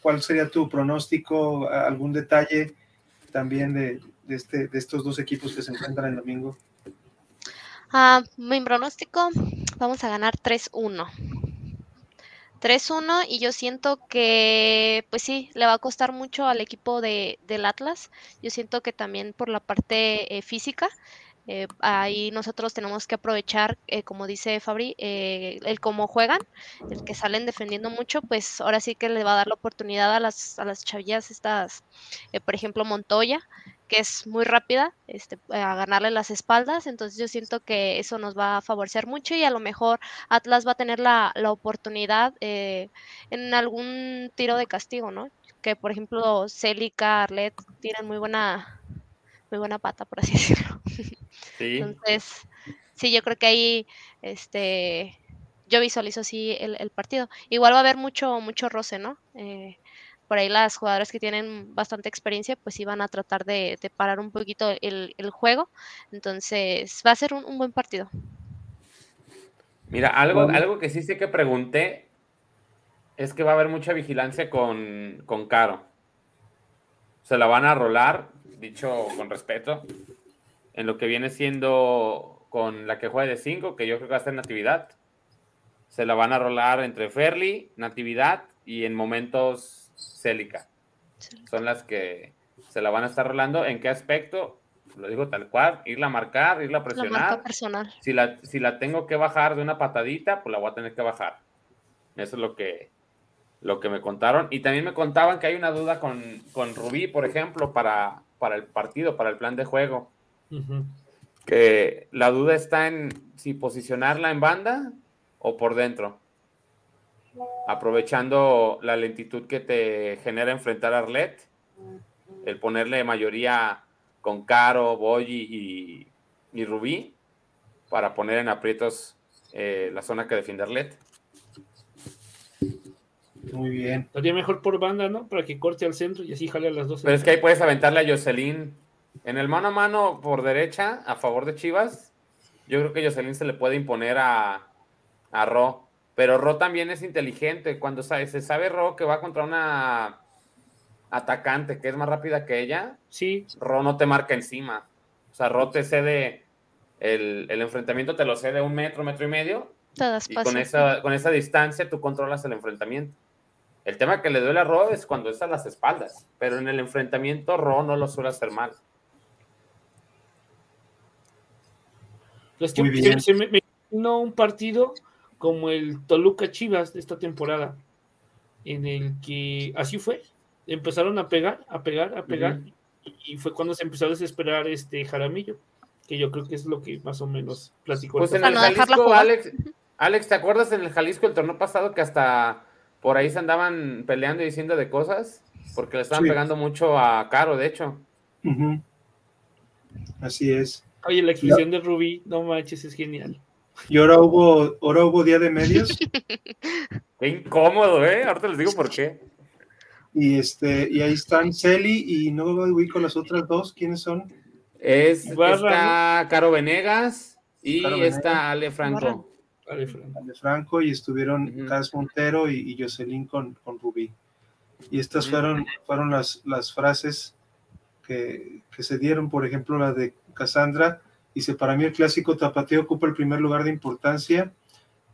¿Cuál sería tu pronóstico? ¿Algún detalle también de, este, de estos dos equipos que se encuentran el domingo? Ah, mi pronóstico, vamos a ganar 3-1. 3-1 y yo siento que, pues sí, le va a costar mucho al equipo de, del Atlas. Yo siento que también por la parte eh, física, eh, ahí nosotros tenemos que aprovechar, eh, como dice Fabri, eh, el cómo juegan, el que salen defendiendo mucho, pues ahora sí que le va a dar la oportunidad a las, a las chavillas estas, por ejemplo, Montoya, que es muy rápida, este, a ganarle las espaldas, entonces yo siento que eso nos va a favorecer mucho y a lo mejor Atlas va a tener la, la oportunidad en algún tiro de castigo, ¿no? Que por ejemplo Celica, Arlet tienen muy buena muy buena pata, por así decirlo. Entonces, sí, yo creo que ahí, este, yo visualizo así el, partido. Igual va a haber mucho, mucho roce, ¿no? Eh, por ahí las jugadoras que tienen bastante experiencia, pues iban a tratar de, parar un poquito el, juego. Entonces, va a ser un, buen partido. Mira, algo, algo que sí sé que pregunté es que va a haber mucha vigilancia con, con Caro. Se la van a rolar, dicho con respeto, en lo que viene siendo con la que juega de 5, que yo creo que va a ser Natividad. Se la van a rolar entre Ferli, Natividad y en momentos Célica. Son las que se la van a estar rolando. ¿En qué aspecto? Lo digo tal cual, irla a marcar, irla a presionar. personal. Si la, si la tengo que bajar de una patadita, pues la voy a tener que bajar. Eso es lo que, lo que me contaron. Y también me contaban que hay una duda con, con Rubí, por ejemplo, para, para el partido, para el plan de juego. Que la duda está en si posicionarla en banda o por dentro. Aprovechando la lentitud que te genera enfrentar a Arlet, el ponerle mayoría con Caro, Boyi y, Rubí para poner en aprietos eh, la zona que defiende Arlet. Muy bien. Estaría mejor por banda, ¿no? Para que corte al centro y así jale a las dos. Pero es que ahí puedes aventarle a Jocelyn. En el mano a mano por derecha, a favor de Chivas, yo creo que Jocelyn se le puede imponer a, a Ro. Pero Ro también es inteligente. Cuando sabe, se sabe Ro que va contra una atacante que es más rápida que ella, sí. Ro no te marca encima. O sea, Ro te cede el, el enfrentamiento, te lo cede un metro, metro y medio. y con esa, con esa distancia tú controlas el enfrentamiento. El tema que le duele a Ro es cuando es a las espaldas, pero en el enfrentamiento Ro no lo suele hacer mal. Es que se, me, un partido como el Toluca Chivas de esta temporada, en el que así fue, empezaron a pegar, a pegar, a pegar, y fue cuando se empezó a desesperar este Jaramillo, que yo creo que es lo que más o menos platicó. Pues en el Jalisco, Alex, Alex, ¿te acuerdas en el Jalisco el torneo pasado que hasta por ahí se andaban peleando y diciendo de cosas, porque le estaban pegando mucho a Caro, de hecho. Así es. Oye, la expresión de Rubí, no manches, es genial. Y ahora hubo, ahora hubo día de medios. qué incómodo, ¿eh? Ahorita les digo por qué. Y este, y ahí están Celi y no voy con las otras dos, ¿quiénes son? Es, está Caro Venegas y está Ale Franco. Ale Franco. y estuvieron Cas Montero y, Jocelyn con, con Rubí. Y estas fueron, fueron las, las frases que, que, se dieron, por ejemplo, la de Cassandra, dice, para mí el clásico tapateo ocupa el primer lugar de importancia,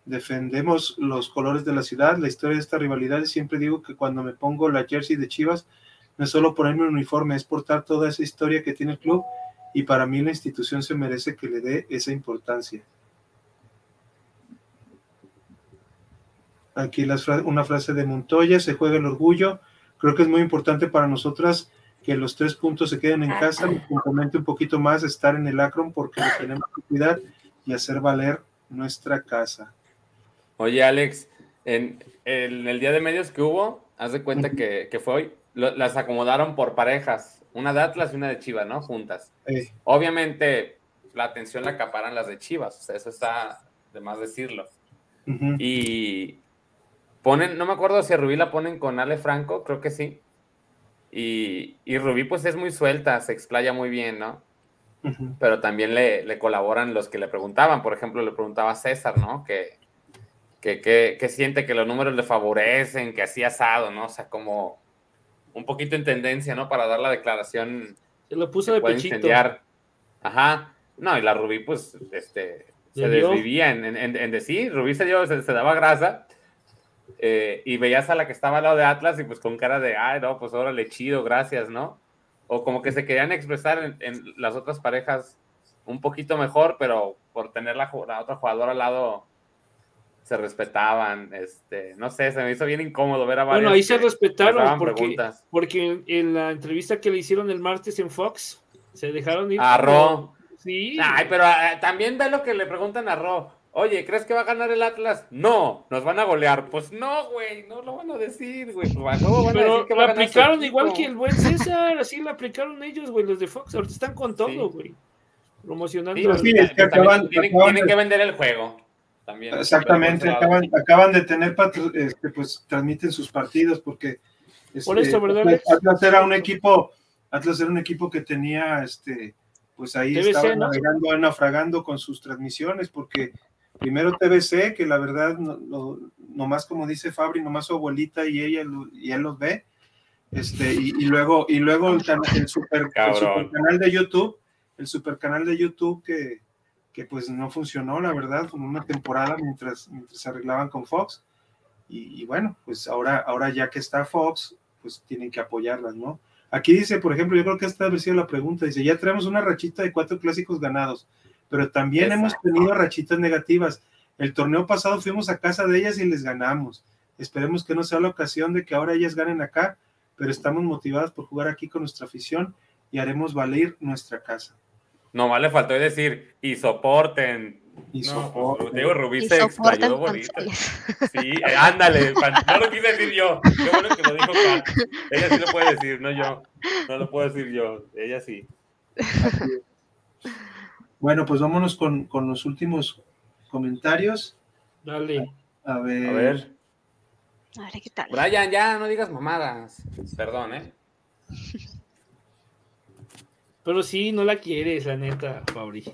defendemos los colores de la ciudad, la historia de esta rivalidad, siempre digo que cuando me pongo la jersey de Chivas, no es solo ponerme un uniforme, es portar toda esa historia que tiene el club, y para mí la institución se merece que le dé esa importancia. Aquí una frase de Montoya, se juega el orgullo. Creo que es muy importante para nosotras que los tres puntos se queden en casa. Me complemente un poquito más estar en el Acron porque tenemos que cuidar y hacer valer nuestra casa. Oye, Alex, en, el día de medios que hubo, haz de cuenta que, fue hoy, las acomodaron por parejas, una de Atlas y una de Chivas, ¿no? Juntas. Obviamente, la atención la acaparan las de Chivas, eso está de más decirlo. Y Ponen, no me acuerdo si a Rubí la ponen con Ale Franco, creo que sí. Y, y Rubí pues es muy suelta, se explaya muy bien, ¿no? Pero también le, colaboran los que le preguntaban, por ejemplo, le preguntaba a César, ¿no? Que, que, siente que los números le favorecen, que así asado, ¿no? O sea, como un poquito en tendencia, ¿no? Para dar la declaración. Se lo puso de pechito. Ajá. No, y la Rubí, pues, este, se desvivía en, en, decir, Rubí se, dio, se daba grasa eh, y veías a la que estaba al lado de Atlas y pues con cara de, ay, no, pues órale, chido, gracias, ¿no? O como que se querían expresar en, las otras parejas un poquito mejor, pero por tener la, otra jugadora al lado se respetaban, este, no sé, se me hizo bien incómodo ver a varios. Bueno, ahí se respetaron porque, porque en la entrevista que le hicieron el martes en Fox, se dejaron ir. A Ro. Sí. Ay, pero eh, también ve lo que le preguntan a Ro. Oye, ¿crees que va a ganar el Atlas? No, nos van a golear. Pues no, güey, no lo van a decir, güey. Pues, Pero lo aplicaron igual que el buen César, así lo aplicaron ellos, güey, los de Fox. Ahorita están con todo, güey. Promocionando. Sí, es que acaban, tienen, que vender el juego. También, Exactamente, acaban, acaban, de tener, este, pues transmiten sus partidos porque Por eso, ¿verdad? Atlas era un equipo, Atlas era un equipo que tenía, este, pues ahí estaba navegando, naufragando con sus transmisiones porque primero TBC, que la verdad, no, nomás como dice Fabri, nomás su abuelita y ella y él los ve. Este, y, luego, y luego el, super, canal de YouTube, el super canal de YouTube que, que pues no funcionó, la verdad, con una temporada mientras, mientras se arreglaban con Fox. Y, bueno, pues ahora, ahora ya que está Fox, pues tienen que apoyarlas, ¿no? Aquí dice, por ejemplo, yo creo que esta ha sido la pregunta, dice, ya tenemos una rachita de cuatro clásicos ganados, pero también hemos tenido rachitas negativas. El torneo pasado fuimos a casa de ellas y les ganamos. Esperemos que no sea la ocasión de que ahora ellas ganen acá, pero estamos motivadas por jugar aquí con nuestra afición y haremos valer nuestra casa. No, le faltó decir, y soporten, y no, Diego Rubí se explayó bonito. Sí, eh, ándale, no lo quise decir yo. Qué bueno que lo dijo Ella sí lo puede decir, no yo. No lo puedo decir yo. Ella sí. Bueno, pues vámonos con, con los últimos comentarios. Dale. A ver. A ver. A ver, ¿qué tal? Brian, ya no digas mamadas. Perdón, ¿eh? Pero sí, no la quieres, la neta, Fabri.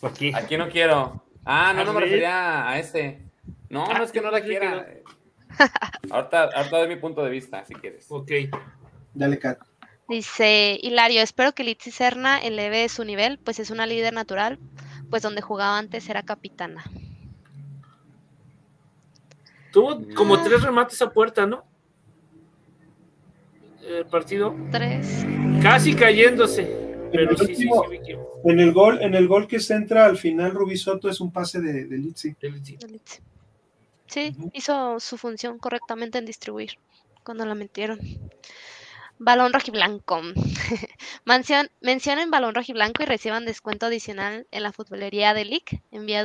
¿Por qué? Aquí no quiero. Ah, no, no me refería a ese. No, no es que no la quiera. ahorita, ahorita doy mi punto de vista, si quieres. Ok. Dale, Kat. Dice Hilario, espero que Litsi Serna eleve su nivel, pues es una líder natural, pues donde jugaba antes era capitana. Tuvo como tres remates a puerta, ¿no? El partido. Tres. Casi cayéndose. Pero sí, sí, sí, en el gol, en el gol que se entra al final, Rubí Soto es un pase de, de Litsi. Sí, hizo su función correctamente en distribuir cuando la metieron. Balón rojiblanco. Mención, mencionen balón rojiblanco y reciban descuento adicional en la futbolería de LIC.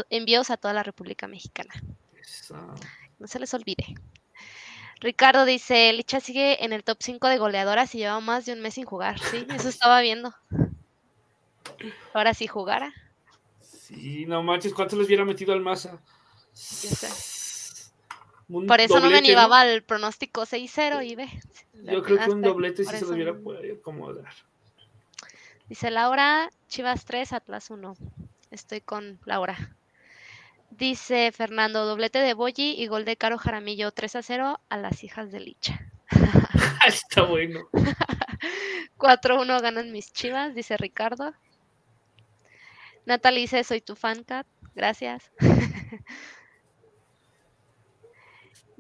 envíos a toda la República Mexicana. No se les olvide. Ricardo dice, Licha sigue en el top 5 de goleadoras y lleva más de un mes sin jugar. Sí, eso estaba viendo. Ahora sí jugara. Sí, no manches, ¿cuánto les hubiera metido al masa? Por eso no me animaba al pronóstico 6-0 y ve. Yo creo que un doblete sí se lo hubiera podido acomodar. Dice Laura, Chivas 3, Atlas 1. Estoy con Laura. Dice Fernando, doblete de Boyi y gol de Caro Jaramillo 3 a 0 a las hijas de Licha. Está bueno. 4-1 ganan mis chivas, dice Ricardo. Natalie dice, soy tu fan, Cat. Gracias.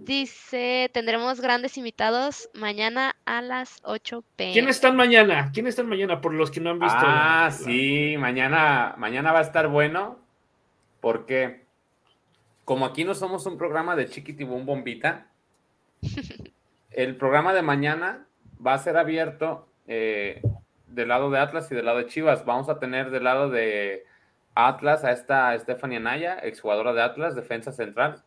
dice, tendremos grandes invitados mañana a las 8 pm. ¿Quién están mañana? ¿Quién están mañana? Por los que no han visto. Ah, sí, mañana, mañana va a estar bueno. Porque como aquí no somos un programa de chiquitibum bombita, el programa de mañana va a ser abierto eh, del lado de Atlas y del lado de Chivas. Vamos a tener del lado de Atlas a esta Stephanie Anaya, exjugadora de Atlas, defensa central.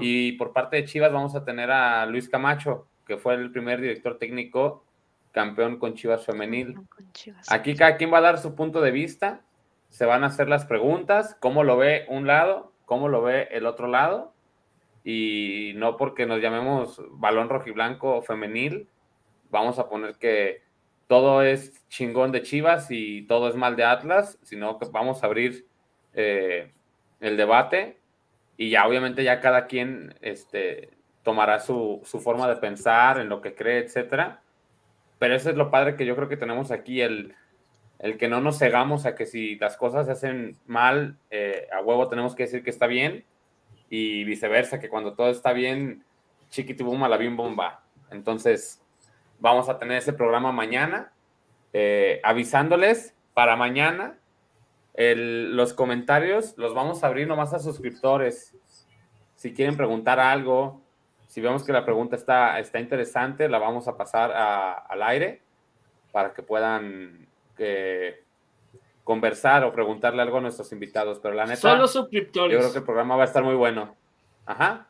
Y por parte de Chivas vamos a tener a Luis Camacho, que fue el primer director técnico campeón con Chivas femenil. Aquí cada quien va a dar su punto de vista, se van a hacer las preguntas, cómo lo ve un lado, cómo lo ve el otro lado. Y no porque nos llamemos balón rojiblanco femenil, vamos a poner que todo es chingón de Chivas y todo es mal de Atlas, sino que vamos a abrir eh, el debate y ya obviamente ya cada quien este, tomará su, su, forma de pensar en lo que cree, etcétera. Pero eso es lo padre que yo creo que tenemos aquí, el, el que no nos cegamos a que si las cosas se hacen mal, eh, a huevo tenemos que decir que está bien y viceversa, que cuando todo está bien, chiquitibum la bien bomba. Entonces, vamos a tener ese programa mañana, eh, avisándoles para mañana. Los comentarios los vamos a abrir nomás a suscriptores. Si quieren preguntar algo, si vemos que la pregunta está, está interesante, la vamos a pasar al aire para que puedan conversar o preguntarle algo a nuestros invitados, pero la neta. Solo suscriptores. Yo creo que el programa va a estar muy bueno. Ajá.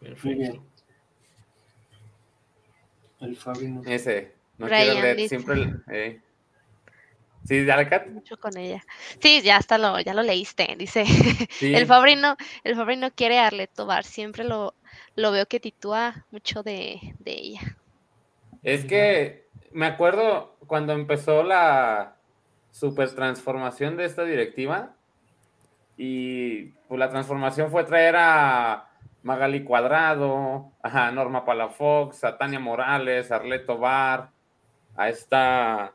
Perfecto. El Fabi Ese. No quiero leer siempre el. Eh. Sí. Mucho con ella. Sí, ya hasta lo, ya lo leíste. Dice. El Fabri no, el Fabri no quiere Arle Tobar. Siempre lo, lo veo que titúa mucho de, de ella. Es que me acuerdo cuando empezó la super transformación de esta directiva y pues la transformación fue traer a Magali Cuadrado, a Norma Palafox, a Tania Morales, a Arleto Bar, a esta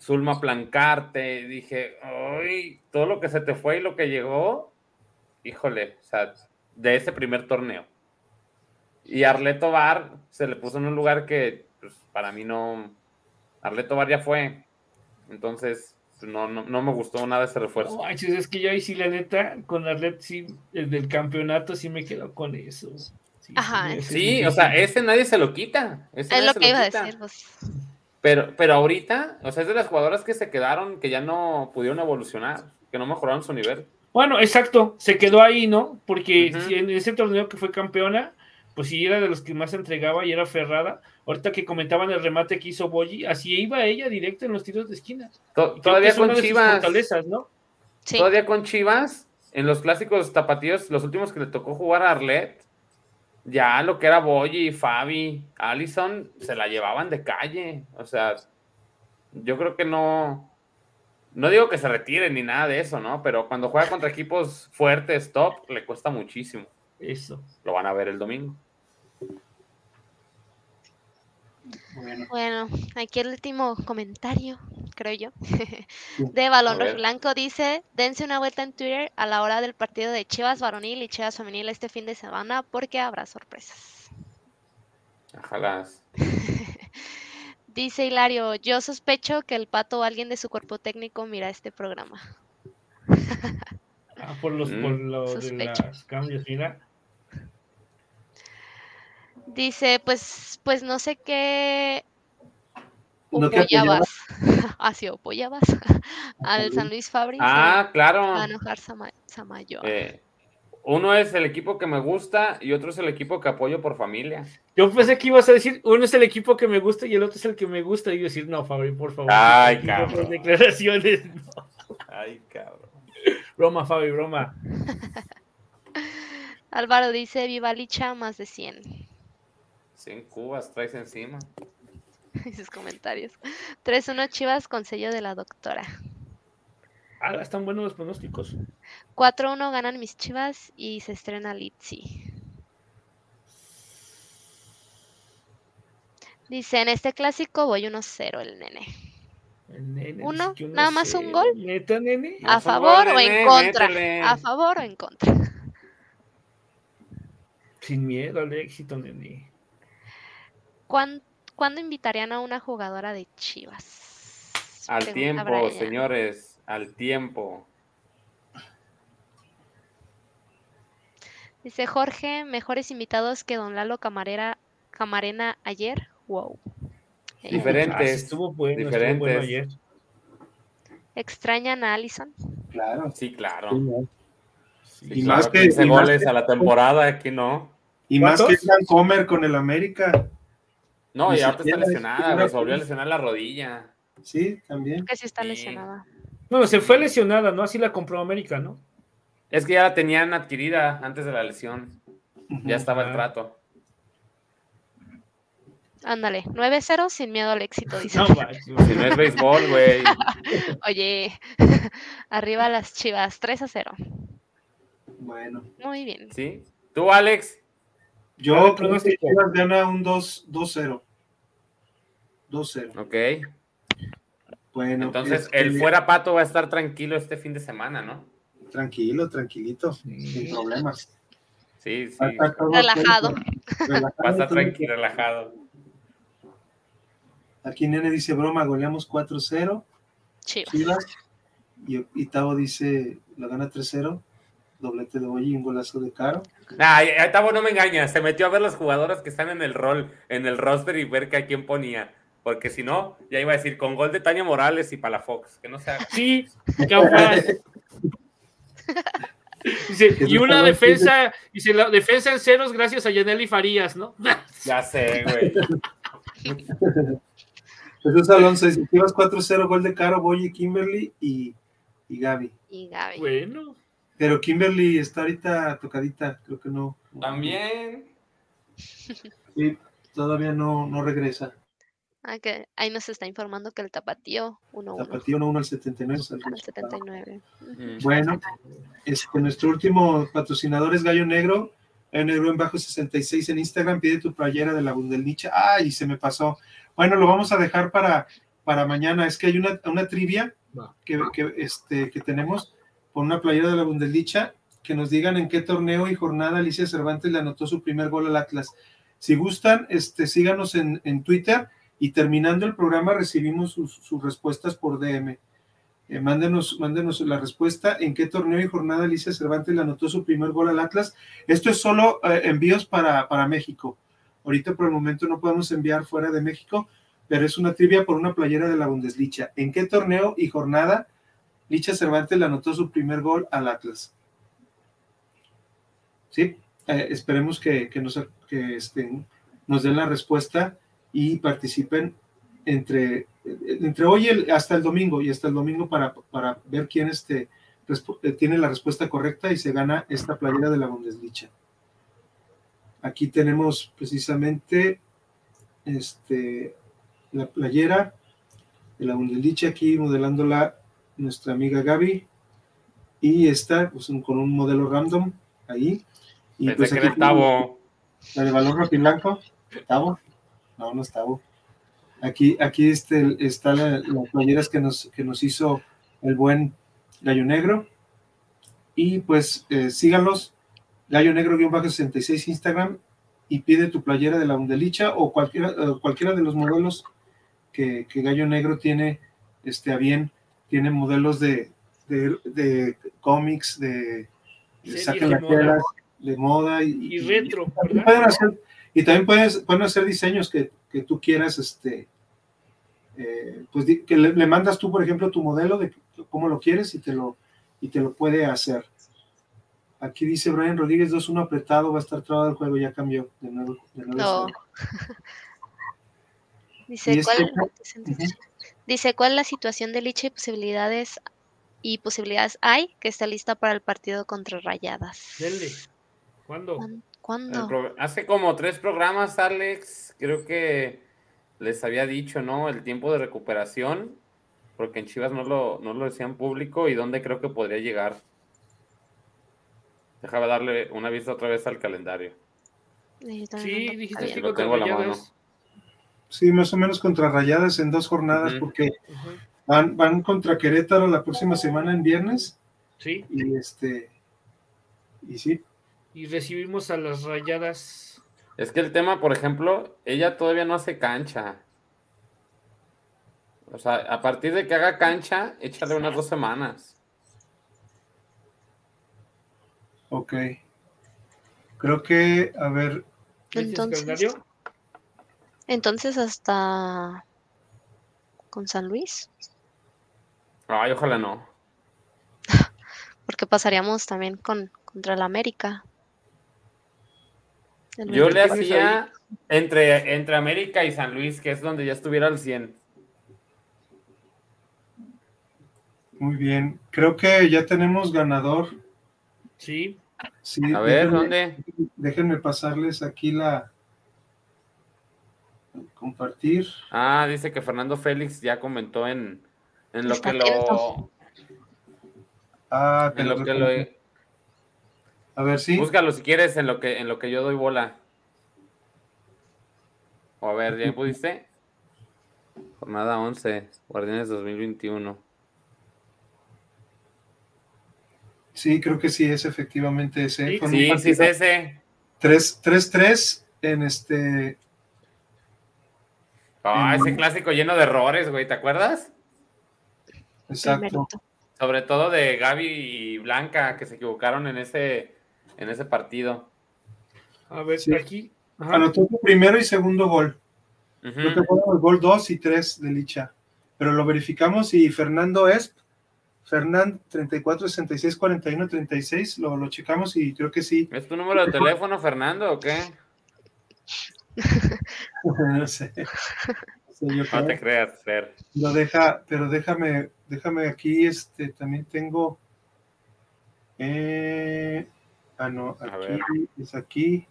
Zulma Plancarte. Dije, ay, todo lo que se te fue y lo que llegó, híjole, o sea, de ese primer torneo. Y Arleto Bar se le puso en un lugar que pues, para mí no. Arleto Bar ya fue. Entonces, no, no, no me gustó nada ese refuerzo. No, es que yo ahí sí, la neta, con Arlet, sí, el del campeonato sí me quedo con eso. Sí, Ajá. Sí, o sea, ese nadie se lo quita. Ese es lo que iba a decir. Pues. Pero, pero ahorita, o sea, es de las jugadoras que se quedaron, que ya no pudieron evolucionar, que no mejoraron su nivel. Bueno, exacto, se quedó ahí, ¿no? Porque si en ese torneo que fue campeona, pues sí era de los que más entregaba y era ferrada. Ahorita que comentaban el remate que hizo Boyi, así iba ella directo en los tiros de esquina. To- todavía con Chivas, ¿no? Sí. todavía con Chivas, en los clásicos tapatíos, los últimos que le tocó jugar a Arlet, ya lo que era Boyi, Fabi, Allison, se la llevaban de calle. O sea, yo creo que no, no digo que se retire ni nada de eso, ¿no? Pero cuando juega contra equipos fuertes, top, le cuesta muchísimo. Eso. Lo van a ver el domingo. Bueno, Bueno, aquí el último comentario, creo yo, de Balón Blanco dice, dense una vuelta en Twitter a la hora del partido de Chivas varonil y Chivas femenil este fin de semana porque habrá sorpresas. Ojalá. Dice Hilario, yo sospecho que el pato o alguien de su cuerpo técnico mira este programa. Ah, por los, Mm. por lo de los cambios, mira. Dice, pues, pues no sé qué ¿No apoyabas. Así apoyabas al San Luis Fabri. Ah, claro. se va a enojar Sama- Samayoa. Eh, uno es el equipo que me gusta y otro es el equipo que apoyo por familia. Yo pensé que ibas a decir, uno es el equipo que me gusta y el otro es el que me gusta. Y yo decir, no, Fabri, por favor. Ay, cabrón. declaraciones. no. Ay, cabrón. Broma, Fabi, broma. Álvaro dice, viva Licha, más de 100. 100 cubas traes encima. Y sus comentarios. 3-1 Chivas con sello de la doctora. Ah, están buenos los pronósticos. 4-1 ganan mis Chivas y se estrena Litzy. Dice, en este clásico voy 1-0 el nene. El nene que nada más un gol. ¿Neta, nene? No ¿A favor o en nene, contra? ¿A favor o en contra? Sin miedo al éxito, nene. ¿Cuán- ¿Cuándo invitarían a una jugadora de Chivas? Al Pregunta tiempo, Brian. señores, al tiempo. Dice Jorge, mejores invitados que Don Lalo Camarera, Camarena ayer. Wow. Diferentes. Ah, estuvo bueno, estuvo bueno diferentes. ayer. ¿Extrañan a Allison? claro. Sí, claro. Sí, ¿no? Sí, Y claro, más que- 15 y más goles que- a la temporada, aquí no. Y más que Comer con el América. No, Ni y ahorita está lesionada, güey, se volvió a lesionar la rodilla. Sí, también. Que sí está Sí. lesionada. Bueno, se fue lesionada, ¿no? Así la compró América, ¿no? Es que ya la tenían adquirida antes de la lesión. Ya estaba el Ah. trato. Ándale, 9-0 sin miedo al éxito, dice. No. Si no es béisbol, güey. Oye, arriba las chivas, 3-0. Bueno. Muy bien. ¿Sí? ¿Tú, Alex? Yo creo que gana un 2 2-0. 2-0. Ok. Bueno. Entonces, este, el fuera pato va a estar tranquilo este fin de semana, ¿no? Tranquilo, tranquilito. Sí. Sin problemas. Sí, sí. Va a estar todo Relajado. relajado, Va a estar tranquilo, relajado. Aquí Nene dice broma, goleamos 4-0. Chivas. Chivas. Y, y Tavo dice, lo gana 3-0. Doblete de Boyi y un golazo de Caro. Ay, Tavo, no me engañas. Se metió a ver las jugadoras que están en el rol, en el roster y ver que a quién ponía. Porque si no, ya iba a decir con gol de Tania Morales y Palafox. Que no se haga. Sí. Dice, y una defensa, dice la defensa en ceros gracias a Yaneli Farías, ¿no? Ya sé, güey. Jesús Alonso dice, Chivas 4-0, gol de Caro, Boyi, Kimberly y, y Gaby. Y Gaby. Bueno, Pero Kimberly está ahorita tocadita, creo que no. También. Sí, todavía no, no regresa. Ah, que ahí nos está informando que el tapatío 1-1. Tapatío 1-1 al 79. es el Al resultado. 79. Mm. Bueno, este, nuestro último patrocinador es Gallo Negro. Gallo Negro en bajo 66 en Instagram. Pide tu playera de la Bundelnicha. Ay, se me pasó. Bueno, lo vamos a dejar para, para mañana. Es que hay una, una trivia que, que, este, que tenemos por una playera de la Bundelnicha. Que nos digan en qué torneo y jornada Alicia Cervantes le anotó su primer gol al Atlas. Si gustan, este, síganos en, en Twitter y terminando el programa recibimos sus, sus respuestas por DM. Eh, mándenos, mándenos la respuesta en qué torneo y jornada Alicia Cervantes le anotó su primer gol al Atlas. Esto es solo eh, envíos para, para México. Ahorita por el momento no podemos enviar fuera de México, pero es una trivia por una playera de la Bundesliga. ¿En qué torneo y jornada Licha Cervantes le anotó su primer gol al Atlas? Sí, eh, esperemos que, que nos, que, este, nos den la respuesta y participen entre, entre hoy el- hasta el domingo y hasta el domingo para, para ver quién este, eh, tiene la respuesta correcta y se gana esta playera de la Bundesliga. Aquí tenemos precisamente este, la playera de la Bundesliga, aquí modelándola nuestra amiga Gaby. Y esta pues, un- con un modelo random ahí. Y Pensé pues que aquí era Tavo. la de balón rojiblanco. ¿Tavo? No, no es Tavo. Aquí, aquí este, está la, las playeras que nos, que nos hizo el buen Gallo Negro. Y pues eh, síganlos, Gallo Negro-66 Instagram y pide tu playera de la Undelicha o cualquiera, eh, cualquiera de los modelos que, que Gallo Negro tiene este, a bien. Tiene modelos de, de, de cómics, de, de saquen de las moda. de moda y, Y retro, también ¿verdad? pueden hacer, y también puedes, pueden hacer diseños que, que tú quieras, este, eh, pues que le, le mandas tú, por ejemplo, tu modelo de cómo lo quieres y te lo, y te lo puede hacer. Aquí dice Brian Rodríguez 2-1 apretado, va a estar trabado el juego, ya cambió de nuevo. De nuevo No. Dice, Y es ¿cuál, que- dice, ¿cuál es la situación de Licha y posibilidades y posibilidades hay que está lista para el partido contra Rayadas? Denle. ¿Cuándo? ¿Cuán- El ¿Cuándo? Hace como tres programas, Alex, creo que les había dicho, ¿no? El tiempo de recuperación, porque en Chivas no lo, no lo decían público y dónde creo que podría llegar. Déjame darle una vista otra vez al calendario. Sí, dijiste que Lo tengo a la Rayadas. Sí, más o menos contra Rayadas en dos jornadas, porque van, van contra Querétaro la próxima semana en viernes, Sí, y este, y sí, y recibimos a las Rayadas. Es que el tema, por ejemplo, ella todavía no hace cancha. O sea, a partir de que haga cancha, échale unas dos semanas. ok. Creo que, a ver, ¿Viste el Entonces, calendario? Entonces hasta con San Luis, Ay, ojalá no. porque pasaríamos también con contra el América. El Yo le 23. hacía entre, entre América y San Luis, que es donde ya estuviera al 100. muy bien. Creo que ya tenemos ganador. Sí, Sí, A ver, déjenme- ¿dónde? Déjenme pasarles aquí la compartir. Ah, dice que Fernando Félix ya comentó en, en lo Está que lo. Ah, en lo que lo A ver, sí. búscalo si quieres en lo que en lo que yo doy bola. O a ver, ¿ya pudiste? Jornada 11, Guardianes 2021. Sí, creo que sí es efectivamente ese. Sí, Sí, sí es ese. 3 3-3 en este. Ah, ese clásico lleno de errores, güey, ¿te acuerdas? Exacto. Sobre todo de Gaby y Blanca, que se equivocaron en ese, en ese partido. a ver, Sí. aquí. Ajá. Anotó su primero y segundo gol. Ujú. Creo que fueron el gol 2 y 3 de Licha. Pero lo verificamos y Fernando Esp, Fernand 34 66 41 36, lo, lo checamos y creo que sí. ¿Es tu número de teléfono, Fernando, o qué? no sé. Yo No creo. te creas, Fer. Lo deja, pero déjame, déjame aquí, este, también tengo. eh, ah, no, aquí es aquí.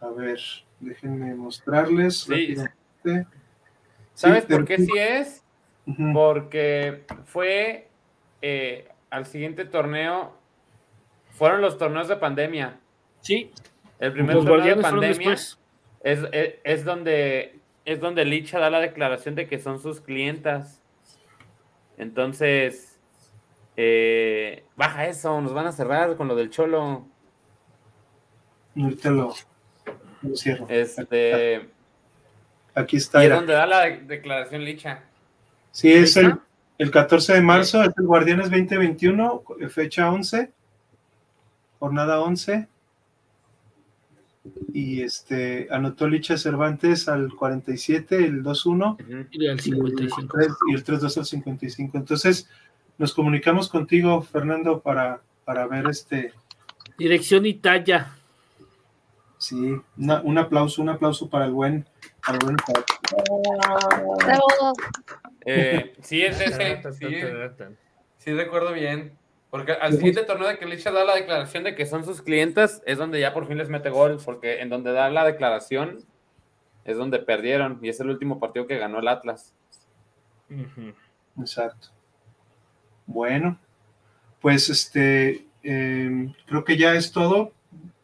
A ver, déjenme mostrarles. Sí. ¿Sabes por qué sí es? Porque fue eh, al siguiente torneo, fueron los torneos de pandemia. Sí. El primer torneo de pandemia es, es, donde es donde Licha da la declaración de que son sus clientas. Entonces, eh, baja eso, nos van a cerrar con lo del cholo. Ahorita lo, cierro. Este, aquí está. ¿Y es donde da la declaración Licha? Sí, es el, el 14 de marzo, es el Guardianes 2021, fecha 11, jornada 11. Y este anotó Licha Cervantes al 47, el 2-1. Y al 55. Y el 3-2 al 55. Entonces, nos comunicamos contigo, Fernando, para, para ver este. Dirección y talla. Sí, un aplauso, un aplauso para el buen. Para el buen eh, sí, es ese. Sí, sí, recuerdo bien. Porque al siguiente torneo de que Licha da la declaración de que son sus clientes, es donde ya por fin les mete gol, porque en donde da la declaración es donde perdieron y es el último partido que ganó el Atlas. Exacto. Bueno, pues este, em, creo que ya es todo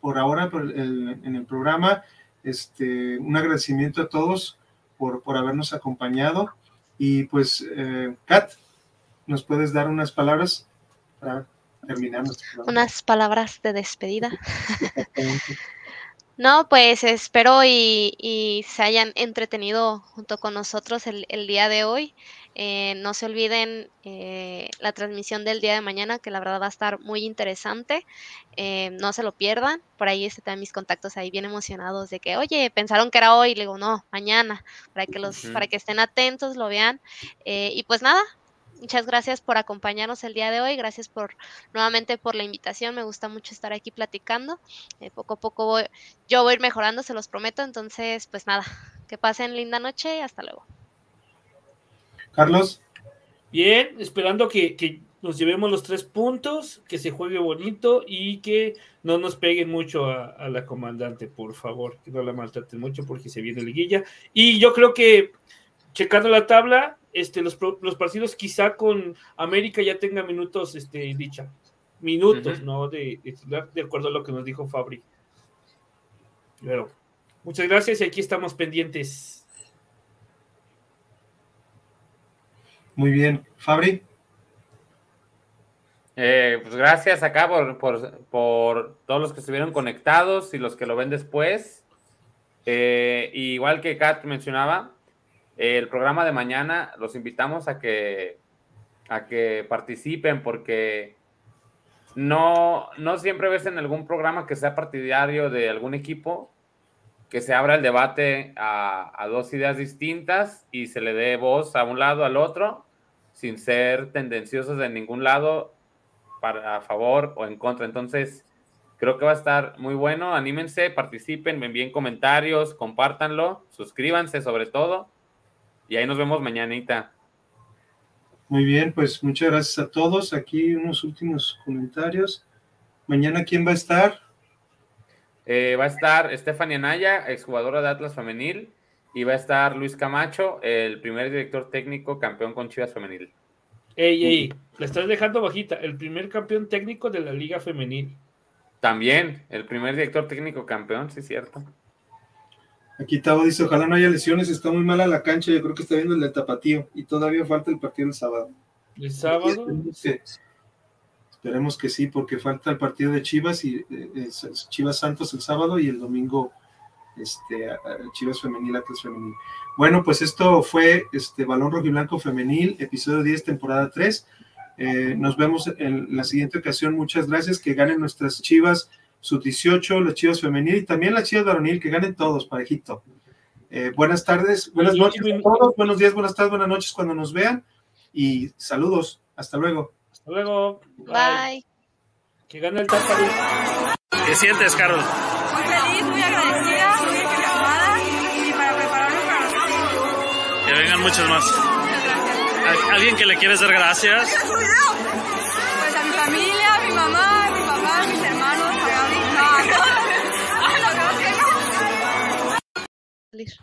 por ahora en el programa. Este, un agradecimiento a todos por, por habernos acompañado. Y pues, eh, Kat, ¿nos puedes dar unas palabras para terminar Unas palabras de despedida. No, pues espero y, se hayan entretenido junto con nosotros el, el día de hoy. Eh, no se olviden eh, la transmisión del día de mañana, que la verdad va a estar muy interesante. Eh, no se lo pierdan. Por ahí están mis contactos ahí bien emocionados de que, oye, pensaron que era hoy. Le digo, no, mañana, para que, los, para que estén atentos, lo vean. y pues nada, muchas gracias por acompañarnos el día de hoy. Gracias por nuevamente por la invitación. Me gusta mucho estar aquí platicando. poco a poco voy, yo voy a ir mejorando, se los prometo. Entonces, pues nada, que pasen linda noche y hasta luego. Carlos. Bien, esperando que, nos llevemos los tres puntos, que se juegue bonito y que no nos peguen mucho a, la comandante, por favor, que no la maltraten mucho porque se viene liguilla. Y yo creo que, checando la tabla, este, los, los partidos quizá con América ya tengan minutos, este, dicha. Minutos, ¿no? De, de, de acuerdo a lo que nos dijo Fabri. Pero, muchas gracias y aquí estamos pendientes. Muy bien. Fabri. Eh, pues gracias acá por, por, todos los que estuvieron conectados y los que lo ven después. Eh, igual que Kat mencionaba, el programa de mañana los invitamos a que, a que participen porque no, no siempre ves en algún programa que sea partidario de algún equipo que se abra el debate a, dos ideas distintas y se le dé voz a un lado al otro sin ser tendenciosos de ningún lado para a favor o en contra. Entonces, creo que va a estar muy bueno. Anímense, participen, envíen comentarios, compártanlo, suscríbanse sobre todo. Y ahí nos vemos mañanita. Muy bien, pues muchas gracias a todos. Aquí unos últimos comentarios. Mañana, ¿quién va a estar? Eh, va a estar Stephanie Anaya, exjugadora de Atlas Femenil y va a estar Luis Camacho, el primer director técnico campeón con Chivas Femenil. Ey, ey, la estás dejando bajita. El primer campeón técnico de la Liga Femenil. También, el primer director técnico campeón, sí, cierto. Aquí Tavo dice: Ojalá no haya lesiones, está muy mala la cancha. Yo creo que está viendo el de Tapatío y todavía falta el partido el sábado. ¿El sábado? Esperemos que, sí, porque falta el partido de Chivas y eh, Chivas Santos el sábado y el domingo este, Chivas Femenil, Atlas Femenil. Bueno, pues esto fue este Balón Rojo y Blanco Femenil, episodio 10, temporada 3. Eh, nos vemos en la siguiente ocasión. Muchas gracias. Que ganen nuestras Chivas sub 18, las Chivas Femenil y también las Chivas Varonil, que ganen todos, parejito. Eh, buenas tardes, buenas noches a todos, buenos días, buenas tardes, buenas noches cuando nos vean y saludos. Hasta luego. Hasta luego. Bye. Que gane el. ¿Qué sientes, Carol? Muy feliz, muy agradecida, muy entusiasmada y para prepararme para los. Que vengan muchos más. ¿Alguien que le quieres dar gracias? Pues a mi familia, a mi mamá, a mi papá, a mis Ah, salir.